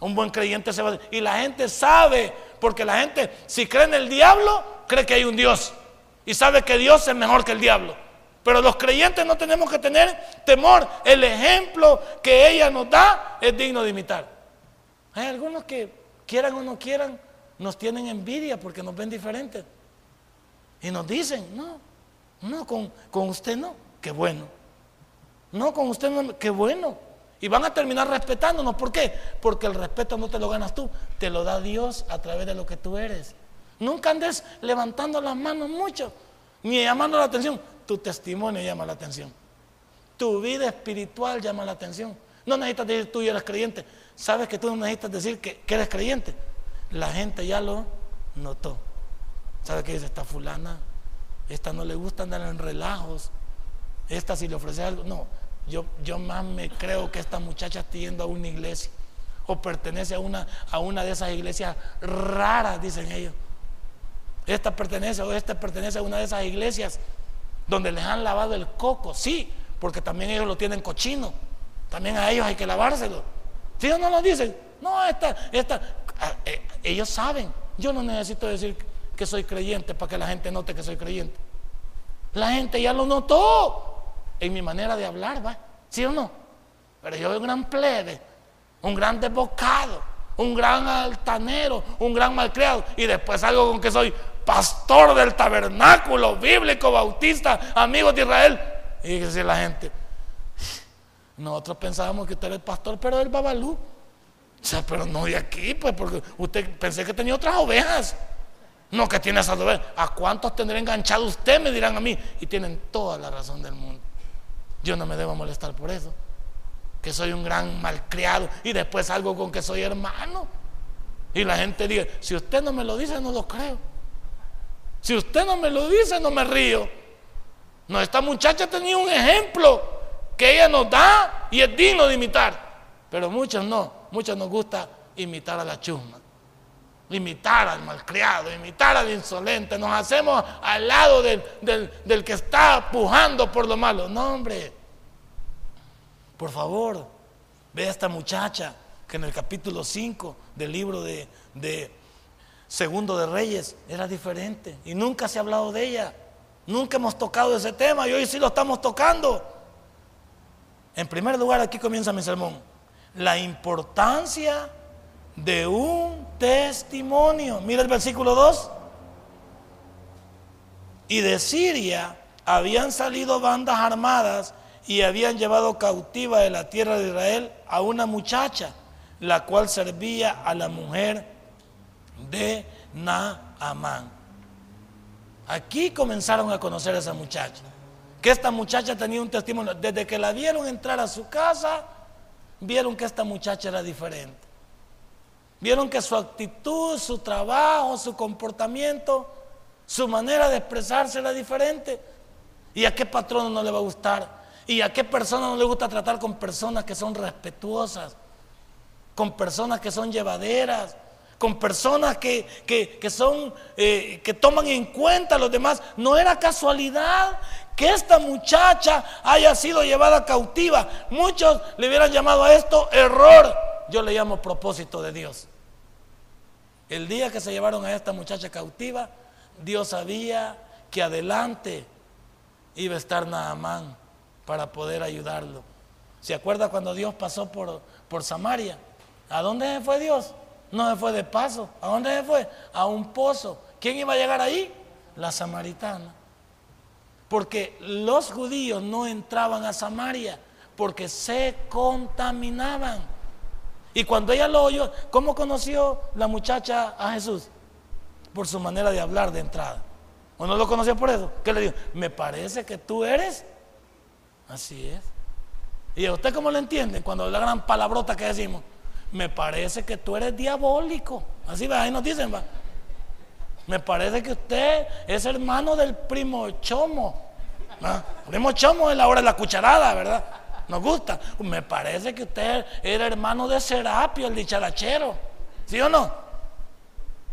Un buen creyente se va a... Y la gente sabe, porque la gente, si cree en el diablo, cree que hay un Dios. Y sabe que Dios es mejor que el diablo. Pero los creyentes no tenemos que tener temor. El ejemplo que ella nos da es digno de imitar. Hay algunos que, quieran o no quieran, nos tienen envidia porque nos ven diferentes. Y nos dicen, no, no, con, con usted no, qué bueno. No, con usted no, qué bueno. Y van a terminar respetándonos. ¿Por qué? Porque el respeto no te lo ganas tú, te lo da Dios a través de lo que tú eres. Nunca andes levantando las manos mucho, ni llamando la atención. Tu testimonio llama la atención. Tu vida espiritual llama la atención. No necesitas decir tú y eres creyente. Sabes que tú no necesitas decir que, que eres creyente. La gente ya lo notó. ¿Sabe qué dice esta fulana? Esta no le gusta andar en relajos. Esta si le ofrece algo. No, yo, yo más me creo que esta muchacha está yendo a una iglesia. O pertenece a una, a una de esas iglesias raras, dicen ellos. Esta pertenece o esta pertenece a una de esas iglesias donde les han lavado el coco. Sí, porque también ellos lo tienen cochino. También a ellos hay que lavárselo. Si ellos no lo dicen, no, esta, esta, ah, eh, ellos saben. Yo no necesito decir que soy creyente para que la gente note que soy creyente. La gente ya lo notó en mi manera de hablar, ¿va? ¿Sí o no? Pero yo soy un gran plebe, un gran desbocado, un gran altanero, un gran malcriado. Y después salgo con que soy pastor del tabernáculo bíblico, bautista, amigos de Israel. Y dice la gente, nosotros pensábamos que usted era el pastor, pero del Babalú. O sea, pero no de aquí, pues, porque usted pensé que tenía otras ovejas. No que tiene esas ovejas. ¿A cuántos tendré enganchado usted? Me dirán a mí. Y tienen toda la razón del mundo. Yo no me debo molestar por eso. Que soy un gran malcriado y después salgo con que soy hermano. Y la gente dice, si usted no me lo dice, no lo creo. Si usted no me lo dice, no me río. No, esta muchacha tenía un ejemplo que ella nos da y es digno de imitar. Pero muchos no, muchos nos gusta imitar a la chusma imitar al malcriado, imitar al insolente, nos hacemos al lado del, del, que está pujando por lo malo. No, hombre, por favor, ve a esta muchacha que en el capítulo 5 del libro de, de Segundo de Reyes era diferente y nunca se ha hablado de ella. Nunca hemos tocado ese tema y hoy sí lo estamos tocando. En primer lugar, aquí comienza mi sermón. La importancia de un testimonio. Mira el versículo 2. Y de Siria habían salido bandas armadas y habían llevado cautiva de la tierra de Israel a una muchacha, la cual servía a la mujer de Naamán. Aquí comenzaron a conocer a esa muchacha. Que esta muchacha tenía un testimonio. Desde que la vieron entrar a su casa, vieron que esta muchacha era diferente. Vieron que su actitud, su trabajo, su comportamiento, su manera de expresarse era diferente. ¿Y a qué patrono no le va a gustar? ¿Y a qué persona no le gusta tratar con personas que son respetuosas? Con personas que son llevaderas, con personas que, son, eh, que toman en cuenta a los demás. No era casualidad que esta muchacha haya sido llevada cautiva. Muchos le hubieran llamado a esto error yo le llamo propósito de Dios. El día que se llevaron a esta muchacha cautiva, Dios sabía que adelante iba a estar Naamán para poder ayudarlo. ¿Se acuerda cuando Dios pasó por, por Samaria? ¿A dónde se fue Dios? No se fue de paso. ¿A dónde se fue? A un pozo. ¿Quién iba a llegar ahí? La samaritana. Porque los judíos no entraban a Samaria porque se contaminaban. Y cuando ella lo oyó, ¿cómo conoció la muchacha a Jesús? Por su manera de hablar de entrada. ¿O no lo conoció por eso? ¿Qué le dijo? Me parece que tú eres. Así es. ¿Y usted cómo lo entiende cuando la gran palabrota que decimos? Me parece que tú eres diabólico. Así va, ahí nos dicen, va. Me parece que usted es hermano del primo Chomo. Primo Chomo es la hora de la cucharada, ¿verdad? Nos gusta. Me parece que usted era hermano de Serapio, el dicharachero. ¿Sí o no?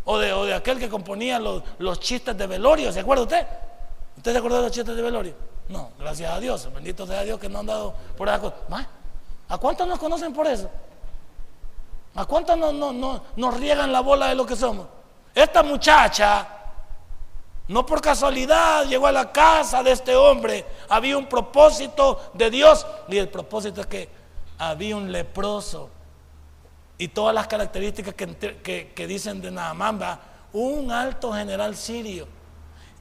O de, o de aquel que componía los, los chistes de velorio. ¿Se acuerda usted? ¿Usted se acuerda de los chistes de velorio? No, gracias a Dios. Bendito sea Dios que no han dado por esa cosa. ¿A cuántos nos conocen por eso? ¿A cuántos no, no, nos riegan la bola de lo que somos? Esta muchacha, no por casualidad, llegó a la casa de este hombre. Había un propósito de Dios y el propósito es que había un leproso. Y todas las características que, dicen de Naamán, un alto general sirio.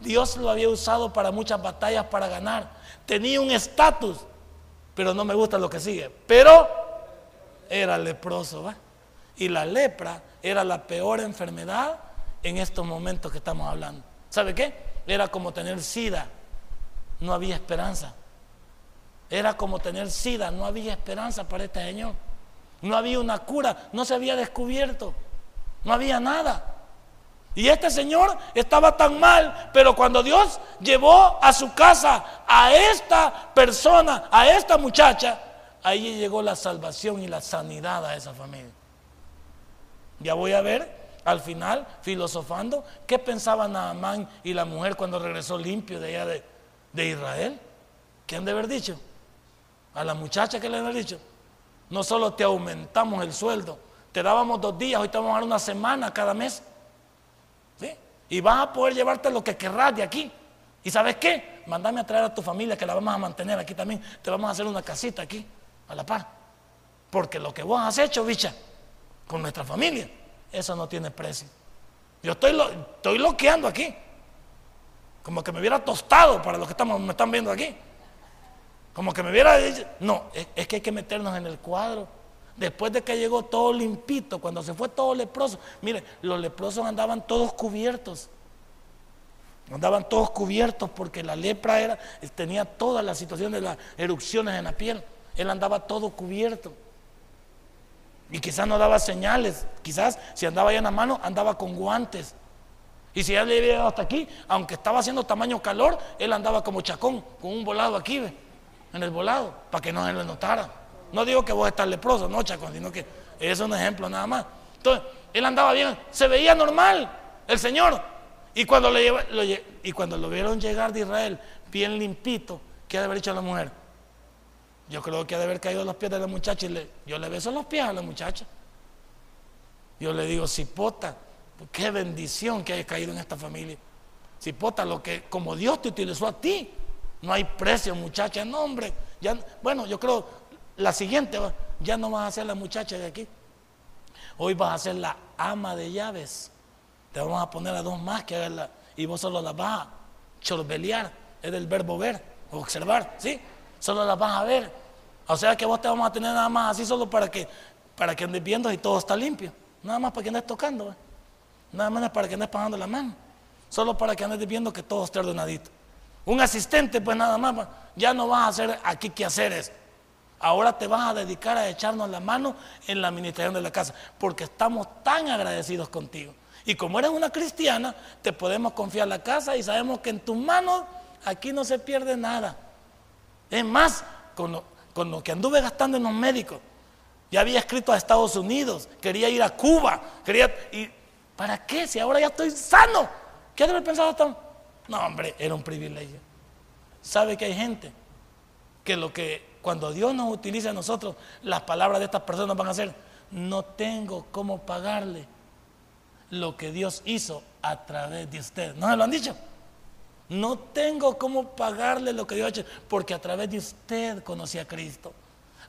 Dios lo había usado para muchas batallas para ganar. Tenía un estatus, pero no me gusta lo que sigue. Pero era leproso. ¿va? Y la lepra era la peor enfermedad en estos momentos que estamos hablando. ¿Sabe qué? Era como tener sida. No había esperanza. Era como tener sida. No había esperanza para este señor. No había una cura. No se había descubierto. No había nada. Y este señor estaba tan mal, pero cuando Dios llevó a su casa a esta persona, a esta muchacha, ahí llegó la salvación y la sanidad a esa familia. Ya voy a ver al final, filosofando, qué pensaban Naamán y la mujer cuando regresó limpio de allá de, Israel. ¿Qué han de haber dicho? A la muchacha que le han dicho. No solo te aumentamos el sueldo, te dábamos dos días, hoy te vamos a dar una semana cada mes. ¿Sí? Y vas a poder llevarte lo que querrás de aquí. ¿Y sabes qué? Mándame a traer a tu familia que la vamos a mantener aquí también. Te vamos a hacer una casita aquí, a la par. Porque lo que vos has hecho, bicha, con nuestra familia, eso no tiene precio. Yo estoy, lo, estoy loqueando aquí. Como que me hubiera tostado para los que estamos, me están viendo aquí. Como que me hubiera dicho, no, es, que hay que meternos en el cuadro. Después de que llegó todo limpito, cuando se fue todo leproso, mire, los leprosos andaban todos cubiertos. Andaban todos cubiertos porque la lepra era, tenía toda la situación de las erupciones en la piel. Él andaba todo cubierto. Y quizás no daba señales. Quizás si andaba allá en la mano, andaba con guantes. Y si ya le había llegado hasta aquí, aunque estaba haciendo tamaño calor, él andaba como chacón, con un volado aquí, en el volado, para que no se le notara. No digo que vos estás leproso, no, chacón, sino que es un ejemplo nada más. Entonces, él andaba bien, se veía normal, el Señor. Y cuando, le, lo, y cuando lo vieron llegar de Israel, bien limpito, ¿qué ha de haber dicho la mujer? Yo creo que ha de haber caído a los pies de la muchacha y yo le beso los pies a la muchacha. Yo le digo, Cipota, qué bendición que hayas caído en esta familia. Cipota, lo que como Dios te utilizó a ti, no hay precio, muchacha. No, hombre, ya, bueno, yo creo, la siguiente, ya no vas a ser la muchacha de aquí. Hoy vas a ser la ama de llaves. Te vamos a poner a dos más que hagan y vos solo las vas a chorbelear, es del verbo ver, observar, ¿sí? Solo las vas a ver. O sea que vos te vamos a tener nada más así solo para que, para que andes viendo y todo está limpio. Nada más para que andes tocando. Nada más para que andes pagando la mano. Solo para que andes viendo que todo esté ordenadito. Un asistente, pues nada más, ya no vas a hacer aquí qué hacer eso. Ahora te vas a dedicar a echarnos la mano en la administración de la casa, porque estamos tan agradecidos contigo. Y como eres una cristiana, te podemos confiar la casa y sabemos que en tus manos aquí no se pierde nada. Es más, con lo, que anduve gastando en los médicos, ya había escrito a Estados Unidos, quería ir a Cuba, quería... Y, ¿Para qué? Si ahora ya estoy sano. ¿Qué debe pensado tan? No, hombre, era un privilegio. ¿Sabe que hay gente que lo que cuando Dios nos utiliza a nosotros, las palabras de estas personas van a ser, no tengo cómo pagarle lo que Dios hizo a través de usted. ¿No se lo han dicho? No tengo cómo pagarle lo que Dios ha hecho, porque a través de usted conocí a Cristo.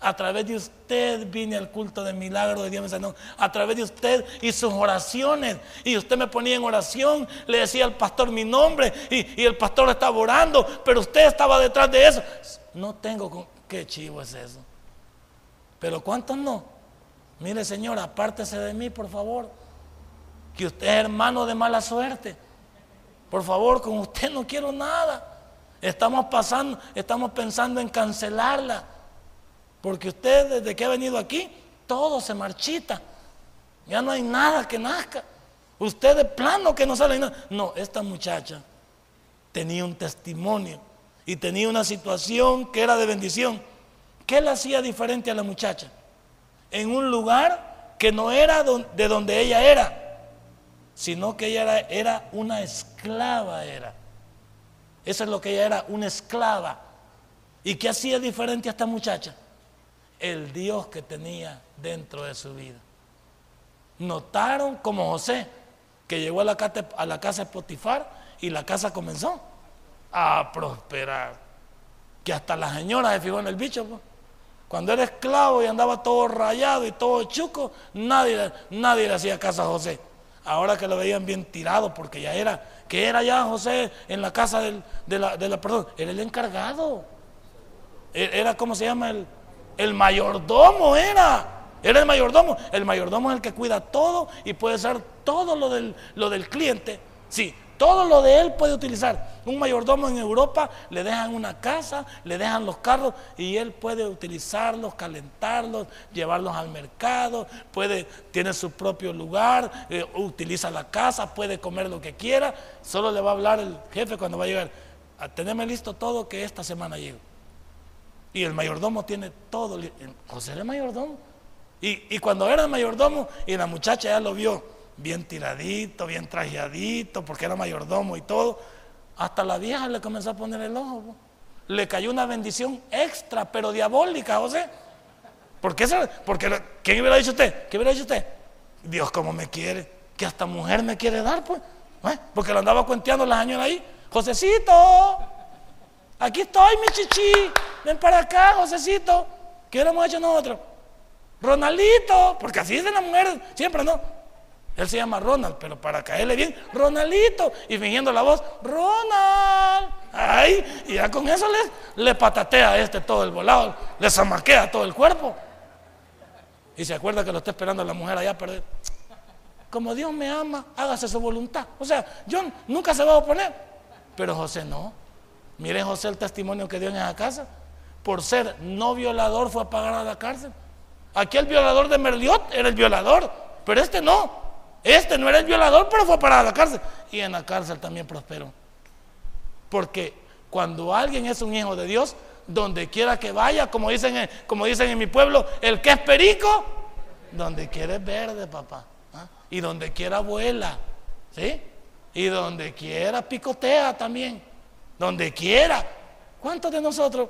A través de usted vine al culto de milagro de Dios sanó. A través de usted y sus oraciones. Y usted me ponía en oración, le decía al pastor mi nombre y, el pastor estaba orando, pero usted estaba detrás de eso. No tengo, qué chivo es eso. Pero ¿cuántos no? Mire Señor, apártese de mí, por favor. Que usted es hermano de mala suerte. Por favor, con usted no quiero nada. Estamos pasando, estamos pensando en cancelarla. Porque usted desde que ha venido aquí, todo se marchita. Ya no hay nada que nazca. Usted de plano que no sale nada. No, esta muchacha tenía un testimonio y tenía una situación que era de bendición. ¿Qué le hacía diferente a la muchacha? En un lugar que no era de donde ella era, sino que ella era, era una esclava, era. Eso es lo que ella era, una esclava. ¿Y qué hacía diferente a esta muchacha? El Dios que tenía dentro de su vida. Notaron como José, que llegó a la, casa, a la casa de Potifar y la casa comenzó a prosperar. Que hasta la señora se fijó en el bicho. Pues. Cuando era esclavo y andaba todo rayado y todo chuco, nadie, nadie le hacía caso a José. Ahora que lo veían bien tirado, porque ya era, que era ya José en la casa de, la, de la, perdón, era el encargado. E, era, ¿cómo se llama? El, el mayordomo era. Era el mayordomo. El mayordomo es el que cuida todo y puede ser todo lo del, lo del cliente. Sí, todo lo de él puede utilizar. Un mayordomo en Europa le dejan una casa, le dejan los carros y él puede utilizarlos, calentarlos, llevarlos al mercado, puede, tiene su propio lugar, eh, utiliza la casa, puede comer lo que quiera. Solo le va a hablar el jefe cuando va a llegar. A tenerme listo todo que esta semana llego. Y el mayordomo tiene todo. José era mayordomo. Y, y cuando era mayordomo y la muchacha ya lo vio bien tiradito, bien trajeadito, porque era mayordomo y todo. Hasta la vieja le comenzó a poner el ojo. Le cayó una bendición extra, pero diabólica, José. ¿Por qué? Porque, ¿Qué hubiera dicho usted? ¿Qué hubiera dicho usted? Dios como me quiere, que hasta mujer me quiere dar, pues. ¿Eh? Porque lo andaba cuenteando la señora ahí. Josecito, aquí estoy, mi chichi. Ven para acá, Josecito. ¿Qué hubiéramos hecho nosotros? Ronaldito, porque así dicen las mujeres siempre, ¿no? Él se llama Ronald, pero para caerle bien, Ronaldito. Y fingiendo la voz, Ronald. Ay, y ya con eso le, le patatea a este todo el volado, le zamaquea todo el cuerpo. Y se acuerda que lo está esperando la mujer allá a perder. Como Dios me ama, hágase su voluntad. O sea, John nunca se va a oponer. Pero José no. Mire José el testimonio que dio en esa casa. Por ser no violador fue a pagar a la cárcel. Aquí el violador de Merliot era el violador, pero este no. Este no era el violador, pero fue para la cárcel. Y en la cárcel también prosperó. Porque cuando alguien es un hijo de Dios, donde quiera que vaya, como dicen, como dicen en mi pueblo, el que es perico, donde quiera es verde, papá. ¿ah? Y donde quiera vuela. ¿Sí? Y donde quiera picotea también. Donde quiera. ¿Cuántos de nosotros?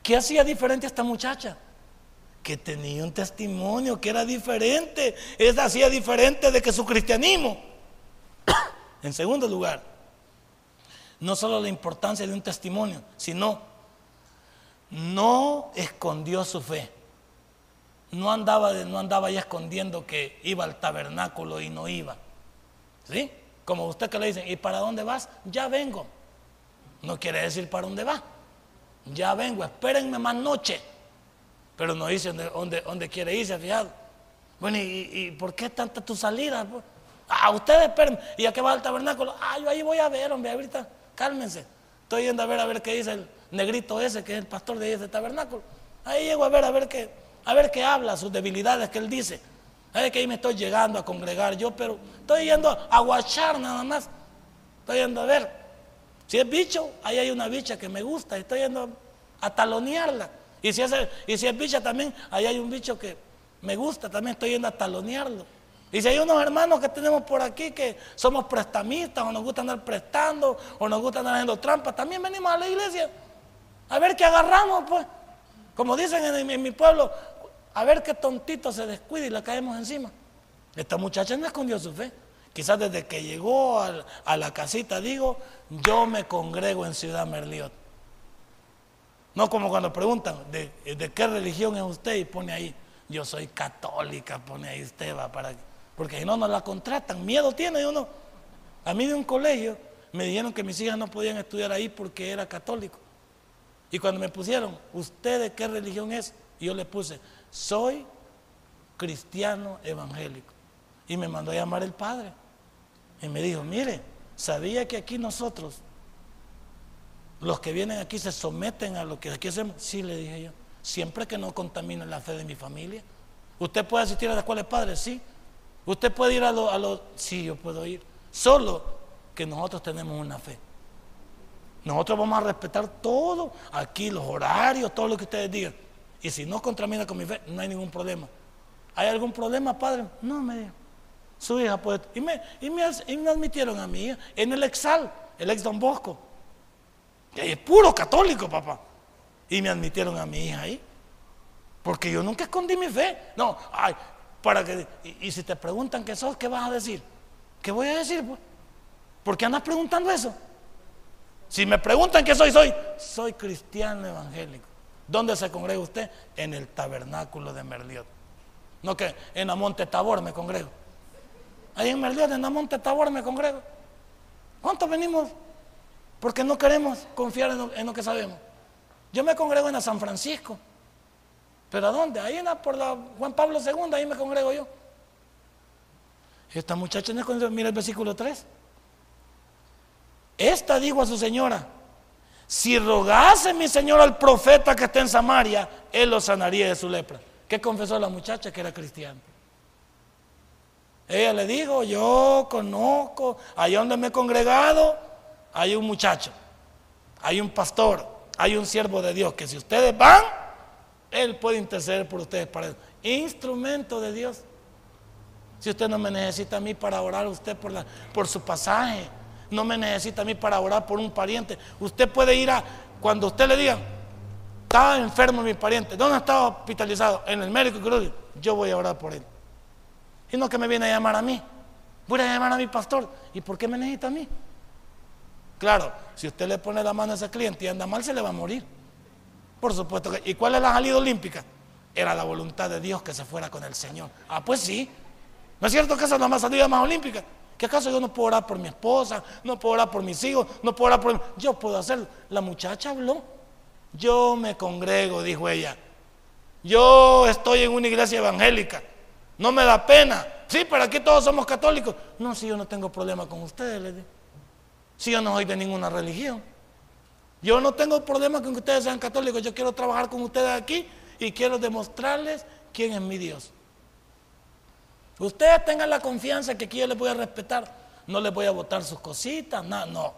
¿Qué hacía diferente a esta muchacha? Que tenía un testimonio que era diferente, es hacía diferente de que su cristianismo. en segundo lugar, no solo la importancia de un testimonio, sino no escondió su fe. No andaba, no andaba ya escondiendo que iba al tabernáculo y no iba. ¿Sí? Como usted que le dice, ¿y para dónde vas? Ya vengo. No quiere decir para dónde va. Ya vengo, espérenme más noche pero no dice dónde, dónde, quiere irse, fijado. Bueno, ¿y, por qué tanta tu salida? Pues? Ah, ustedes esperen. ¿Y a qué va el tabernáculo? Ah, yo ahí voy a ver, hombre, ahorita, cálmense. Estoy yendo a ver a ver qué dice el negrito ese, que es el pastor de ese tabernáculo. Ahí llego a ver a ver qué, a ver qué habla, sus debilidades que él dice. Es que ahí me estoy llegando a congregar yo, pero estoy yendo a guachar nada más. Estoy yendo a ver. Si es bicho, ahí hay una bicha que me gusta, estoy yendo a talonearla. Y si, es, y si es bicha también, ahí hay un bicho que me gusta, también estoy yendo a talonearlo. Y si hay unos hermanos que tenemos por aquí que somos prestamistas o nos gusta andar prestando o nos gusta andar haciendo trampas, también venimos a la iglesia a ver qué agarramos, pues. Como dicen en, mi pueblo, a ver qué tontito se descuida y le caemos encima. Esta muchacha no escondió su fe. Quizás desde que llegó a, la casita digo, yo me congrego en Ciudad Merliot. No como cuando preguntan, ¿de, qué religión es usted? Y pone ahí, yo soy católica, pone ahí usted, va para... Porque si no, no la contratan. Miedo tiene uno. A mí de un colegio me dijeron que mis hijas no podían estudiar ahí porque era católico. Y cuando me pusieron, ¿usted de qué religión es? Yo le puse, soy cristiano evangélico. Y me mandó a llamar el padre. Y me dijo, mire, ¿sabía que aquí nosotros los que vienen aquí se someten a lo que aquí hacemos. Sí, le dije yo. Siempre que no contamine la fe de mi familia. ¿Usted puede asistir a la escuela de padres? Sí. ¿Usted puede ir a los... sí, yo puedo ir. Solo que nosotros tenemos una fe. Nosotros vamos a respetar todo, aquí los horarios, todo lo que ustedes digan. Y si no contramina con mi fe, no hay ningún problema. ¿Hay algún problema, padre? No, me dijo. Su hija puede. Y me, y me, admitieron a hija en el Exal, el ex Don Bosco. Que es puro católico, papá. Y me admitieron a mi hija ahí. Porque yo nunca escondí mi fe. No, ay, para que. Y, si te preguntan qué sos, ¿qué vas a decir? ¿Qué voy a decir, pues? ¿Por qué andas preguntando eso? Si me preguntan qué soy, soy, soy cristiano evangélico. ¿Dónde se congrega usted? En el tabernáculo de Merliot. No que en Amonte Tabor me congrego. Ahí en Merliot, en Amonte Tabor me congrego. ¿Cuántos venimos? Porque no queremos confiar en lo, que sabemos. Yo me congrego en San Francisco. ¿Pero a dónde? Ahí en la, por la Juan Pablo II, ahí me congrego yo. Esta muchacha, mira el versículo 3. Esta dijo a su señora, si rogase mi señor al profeta que está en Samaria, él lo sanaría de su lepra. ¿Qué confesó la muchacha que era cristiana? Ella le dijo, yo conozco, allá donde me he congregado, hay un muchacho, hay un pastor, hay un siervo de Dios, que si ustedes van, él puede interceder por ustedes para eso. Instrumento de Dios. Si usted no me necesita a mí para orar, usted por, la, por su pasaje, no me necesita a mí para orar por un pariente. Usted puede ir a, cuando usted le diga, estaba enfermo mi pariente, ¿dónde estaba hospitalizado? En el médico, yo voy a orar por él. Y no que me viene a llamar a mí, voy a llamar a mi pastor. ¿Y por qué me necesita a mí? Claro, si usted le pone la mano a ese cliente y anda mal, se le va a morir. Por supuesto que. ¿Y cuál es la salida olímpica? Era la voluntad de Dios que se fuera con el Señor. Ah, pues sí. ¿No es cierto que esa es la más salida más olímpica? ¿Que acaso yo no puedo orar por mi esposa? ¿No puedo orar por mis hijos? ¿No puedo orar por.? Yo puedo hacerlo. La muchacha habló. Yo me congrego, dijo ella. Yo estoy en una iglesia evangélica. No me da pena. Sí, pero aquí todos somos católicos. No, si yo no tengo problema con ustedes, le digo. Si yo no soy de ninguna religión. Yo no tengo problema con que ustedes sean católicos. Yo quiero trabajar con ustedes aquí y quiero demostrarles quién es mi Dios. Ustedes tengan la confianza que aquí yo les voy a respetar. No les voy a votar sus cositas, no, no.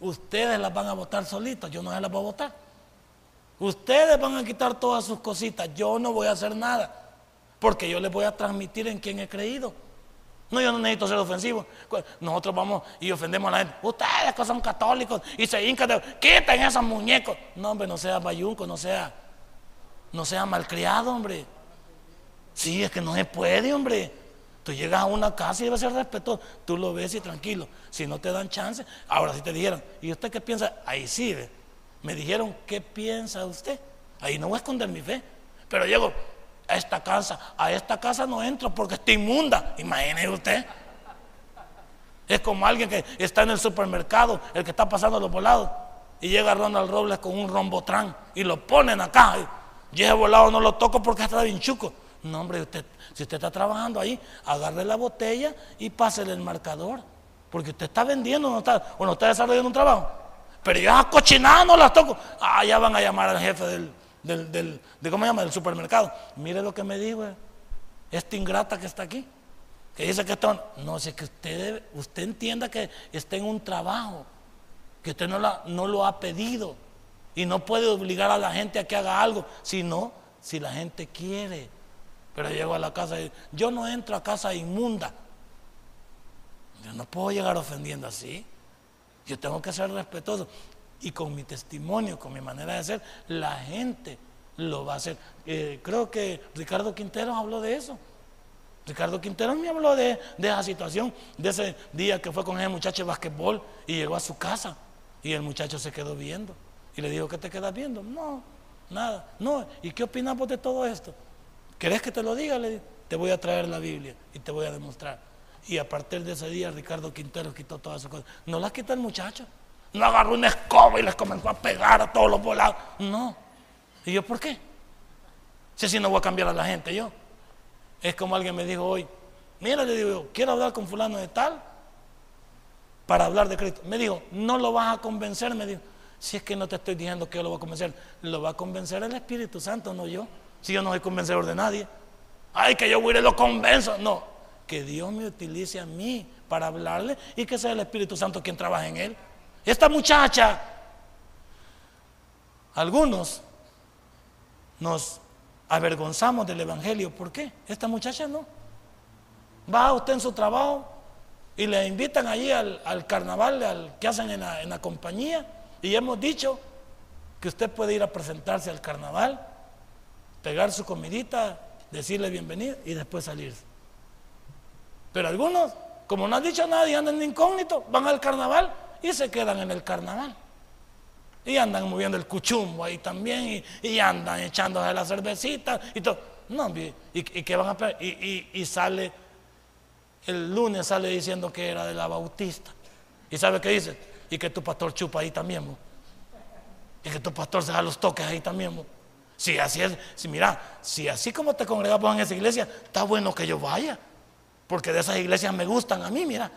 Ustedes las van a votar solitos, yo no las voy a votar. Ustedes van a quitar todas sus cositas, yo no voy a hacer nada. Porque yo les voy a transmitir en quién he creído. No, yo no necesito ser ofensivo. Nosotros vamos y ofendemos a la gente. Ustedes que son católicos y se hincan de. Quiten esos muñecos. No, hombre, no sea bayunco, no sea. No sea malcriado, hombre. Sí, es que no se puede, hombre. Tú llegas a una casa y debe ser respetuoso. Tú lo ves y tranquilo. Si no te dan chance, ahora si te dijeron, ¿y usted qué piensa? Ahí sí, me dijeron, ¿qué piensa usted? Ahí no voy a esconder mi fe. Pero llego esta casa, a esta casa no entro porque está inmunda. Imagínese usted. Es como alguien que está en el supermercado, el que está pasando los volados, y llega Ronald Robles con un rombotrán y lo ponen acá. Y ese volado no lo toco porque está bien chuco. No, hombre, usted, si usted está trabajando ahí, agarre la botella y pásele el marcador. Porque usted está vendiendo no está, o no está desarrollando un trabajo. Pero yo a cochinada no las toco. Ah, ya van a llamar al jefe del, del, de, ¿cómo se llama? Del supermercado. Mire lo que me dijo eh. esta ingrata que está aquí. Que dice que está, no sé, que usted, usted entienda que está en un trabajo, que usted no, la, no lo ha pedido y no puede obligar a la gente a que haga algo, sino si la gente quiere. Pero llego a la casa y yo no entro a casa inmunda. Yo no puedo llegar ofendiendo así. Yo tengo que ser respetuoso. Y con mi testimonio, con mi manera de ser, la gente lo va a hacer. Eh, creo que Ricardo Quintero habló de eso. Ricardo Quintero me habló de, esa situación, de ese día que fue con ese muchacho de basquetbol y llegó a su casa y el muchacho se quedó viendo. Y le dijo, ¿qué te quedas viendo? No, nada. No, ¿y qué opinamos de todo esto? ¿Querés que te lo diga? Le te voy a traer la Biblia y te voy a demostrar. Y a partir de ese día Ricardo Quintero quitó todas esas cosas. No las quitó el muchacho. No agarró una escoba y les comenzó a pegar a todos los volados. No. ¿Y yo por qué? Si no voy a cambiar a la gente yo. Es como alguien me dijo hoy, mira, le digo quiero hablar con fulano de tal para hablar de Cristo. Me dijo, no lo vas a convencer, me dijo. Si es que no te estoy diciendo que yo lo voy a convencer, lo va a convencer el Espíritu Santo, no yo si yo no soy convencedor de nadie. Ay, que yo voy y lo convenzo. No, que Dios me utilice a mí para hablarle y que sea el Espíritu Santo quien trabaje en él. Esta muchacha algunos nos avergonzamos del Evangelio. ¿Por qué? Esta muchacha no. Va usted en su trabajo y le invitan allí al, carnaval al, que hacen en la, compañía y hemos dicho que usted puede ir a presentarse al carnaval, pegar su comidita, decirle bienvenido y después salirse. Pero algunos, como no han dicho nada y andan de incógnito, van al carnaval y se quedan en el carnaval. Y andan moviendo el cuchumbo ahí también y, andan echándose la cervecita y todo. No, y, y van a y, y, sale, el lunes sale diciendo que era de la bautista. ¿Y sabe qué dice? Y que tu pastor chupa ahí también. Y que tu pastor se da los toques ahí también. Si así es, si mira, si así como te congregamos en esa iglesia, está bueno que yo vaya. Porque de esas iglesias me gustan a mí, mira.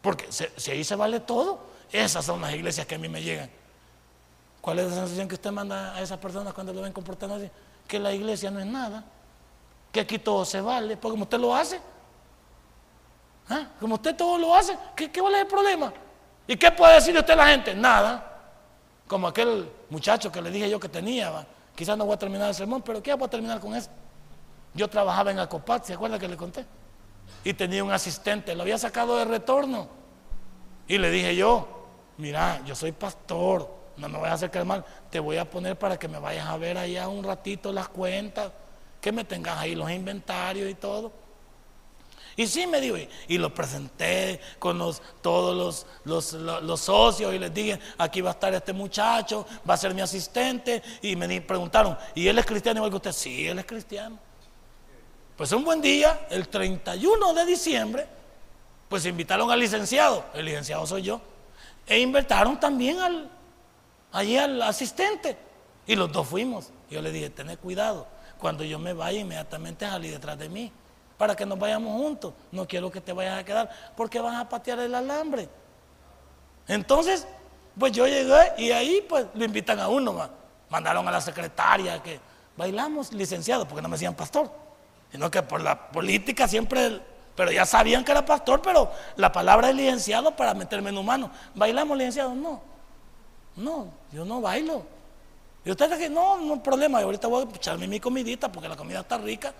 Porque si, ahí se vale todo, esas son las iglesias que a mí me llegan. ¿Cuál es la sensación que usted manda a esas personas cuando lo ven comportando así? Que la iglesia no es nada, que aquí todo se vale, porque como usted lo hace, ¿ah? como usted todo lo hace, ¿qué, ¿qué, vale el problema? ¿Y qué puede decir usted a la gente? Nada. Como aquel muchacho que le dije yo que tenía, quizás no voy a terminar el sermón, pero ¿qué voy a terminar con eso? Yo trabajaba en Acopat, ¿se acuerda que le conté? y tenía un asistente, lo había sacado de retorno. Y le dije yo, mira, yo soy pastor, no me voy a hacer mal, te voy a poner para que me vayas a ver allá un ratito las cuentas, que me tengas ahí los inventarios y todo. Y sí me dijo, y, lo presenté con los, todos los, los, socios y les dije, aquí va a estar este muchacho, va a ser mi asistente. Y me preguntaron, ¿y él es cristiano igual que usted? Sí, él es cristiano. Pues un buen día, el 31 de diciembre, pues invitaron al licenciado, el licenciado soy yo, e invitaron también al, allí al asistente. Y los dos fuimos. Yo le dije, tened cuidado, cuando yo me vaya inmediatamente salí detrás de mí, para que nos vayamos juntos. No quiero que te vayas a quedar, porque van a patear el alambre. Entonces, pues yo llegué y ahí pues lo invitan a uno, mandaron a la secretaria que bailamos licenciado, porque no me decían pastor sino que por la política siempre, pero ya sabían que era pastor, pero la palabra es licenciado para meterme en humano. ¿Bailamos licenciado? No, no, yo no bailo. Y usted dice, no, no problema, yo ahorita voy a echarme mi comidita porque la comida está rica.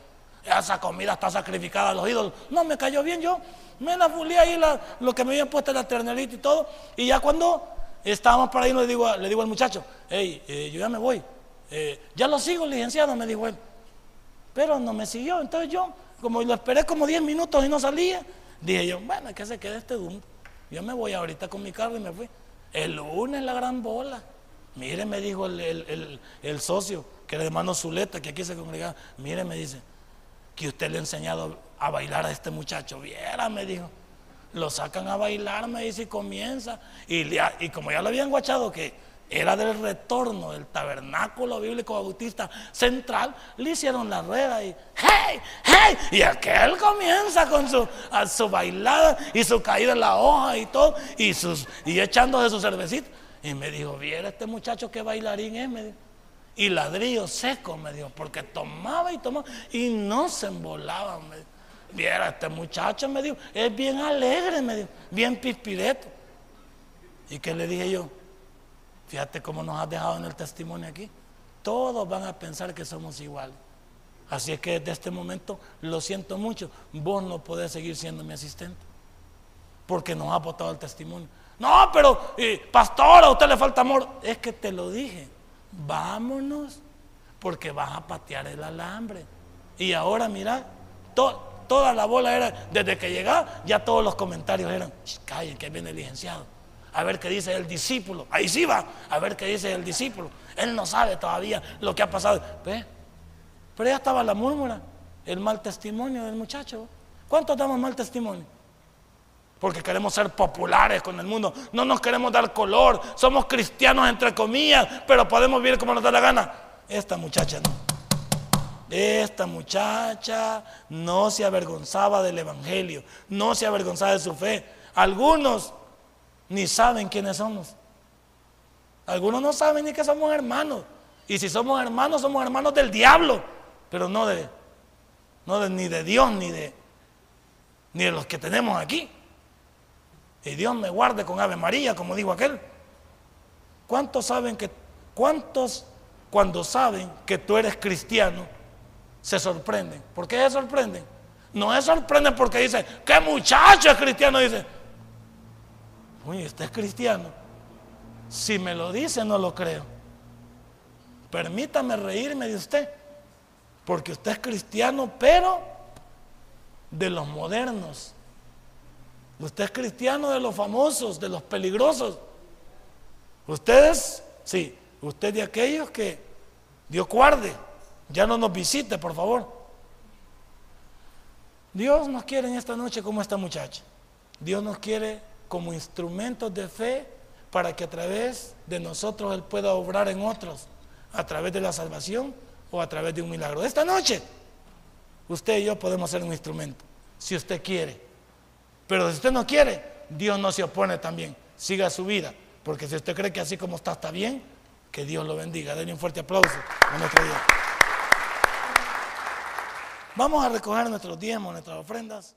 Esa comida está sacrificada a los ídolos. No, me cayó bien yo. Me la fulé ahí lo que me habían puesto la ternerita y todo. Y ya cuando estábamos para ahí, le digo, le digo al muchacho, hey, eh, yo ya me voy. Eh, ya lo sigo, licenciado, me dijo él. Pero no me siguió. Entonces yo, como lo esperé como 10 minutos y no salía, dije yo, bueno, que se quede este dumbo. Yo me voy ahorita con mi carro y me fui. El lunes la gran bola. Mire, me dijo el, socio, que era de mano Zuleta, que aquí se congregaba. Mire, me dice, que usted le ha enseñado a bailar a este muchacho. Viera, me dijo. Lo sacan a bailar, me dice, y comienza. Y, y como ya lo habían guachado, que era del retorno del tabernáculo bíblico bautista central, le hicieron la rueda y ¡hey! ¡hey! Y aquel comienza con su, su bailada y su caída en la hoja y todo, y, sus, y echándose su cervecita. Y me dijo, viera este muchacho que bailarín es, me dijo. Y ladrillo seco, me dijo, porque tomaba y tomaba y no se embolaba, me Viera este muchacho, me dijo, es bien alegre, me dijo, bien pispireto. ¿Y qué le dije yo? Fíjate cómo nos has dejado en el testimonio aquí. Todos van a pensar que somos iguales. Así es que desde este momento lo siento mucho. Vos no podés seguir siendo mi asistente. Porque nos ha botado el testimonio. No, pero pastor, a usted le falta amor. Es que te lo dije. Vámonos. Porque vas a patear el alambre. Y ahora mira, toda la bola era, desde que llegaba, ya todos los comentarios eran, callen que viene el licenciado a ver qué dice el discípulo. Ahí sí va, a ver qué dice el discípulo. Él no sabe todavía lo que ha pasado. Pero ya estaba la murmura, el mal testimonio del muchacho. ¿Cuántos damos mal testimonio? Porque queremos ser populares con el mundo. No nos queremos dar color. Somos cristianos entre comillas, pero podemos vivir como nos da la gana. Esta muchacha no. Esta muchacha no se avergonzaba del Evangelio, no se avergonzaba de su fe. Algunos ni saben quiénes somos. Algunos no saben ni que somos hermanos. Y si somos hermanos, somos hermanos del diablo, pero no de, no de, ni de Dios ni de, ni de los que tenemos aquí. Y Dios me guarde con Ave María, como dijo aquel. ¿Cuántos saben que, cuántos cuando saben que tú eres cristiano, se sorprenden. ¿Por qué se sorprenden? No se sorprenden porque dicen, ¿qué muchacho es cristiano? Dice, uy, usted es cristiano. Si me lo dice, no lo creo. Permítame reírme de usted, porque usted es cristiano, pero de los modernos. Usted es cristiano de los famosos, de los peligrosos. Ustedes, sí, usted de aquellos que Dios guarde, ya no nos visite, por favor. Dios nos quiere en esta noche como esta muchacha. Dios nos quiere como instrumentos de fe para que a través de nosotros Él pueda obrar en otros, a través de la salvación o a través de un milagro. Esta noche, usted y yo podemos ser un instrumento, si usted quiere. Pero si usted no quiere, Dios no se opone también. Siga su vida, porque si usted cree que así como está está bien, que Dios lo bendiga. Denle un fuerte aplauso a nuestro Dios. Vamos a recoger nuestros diezmos, nuestras ofrendas.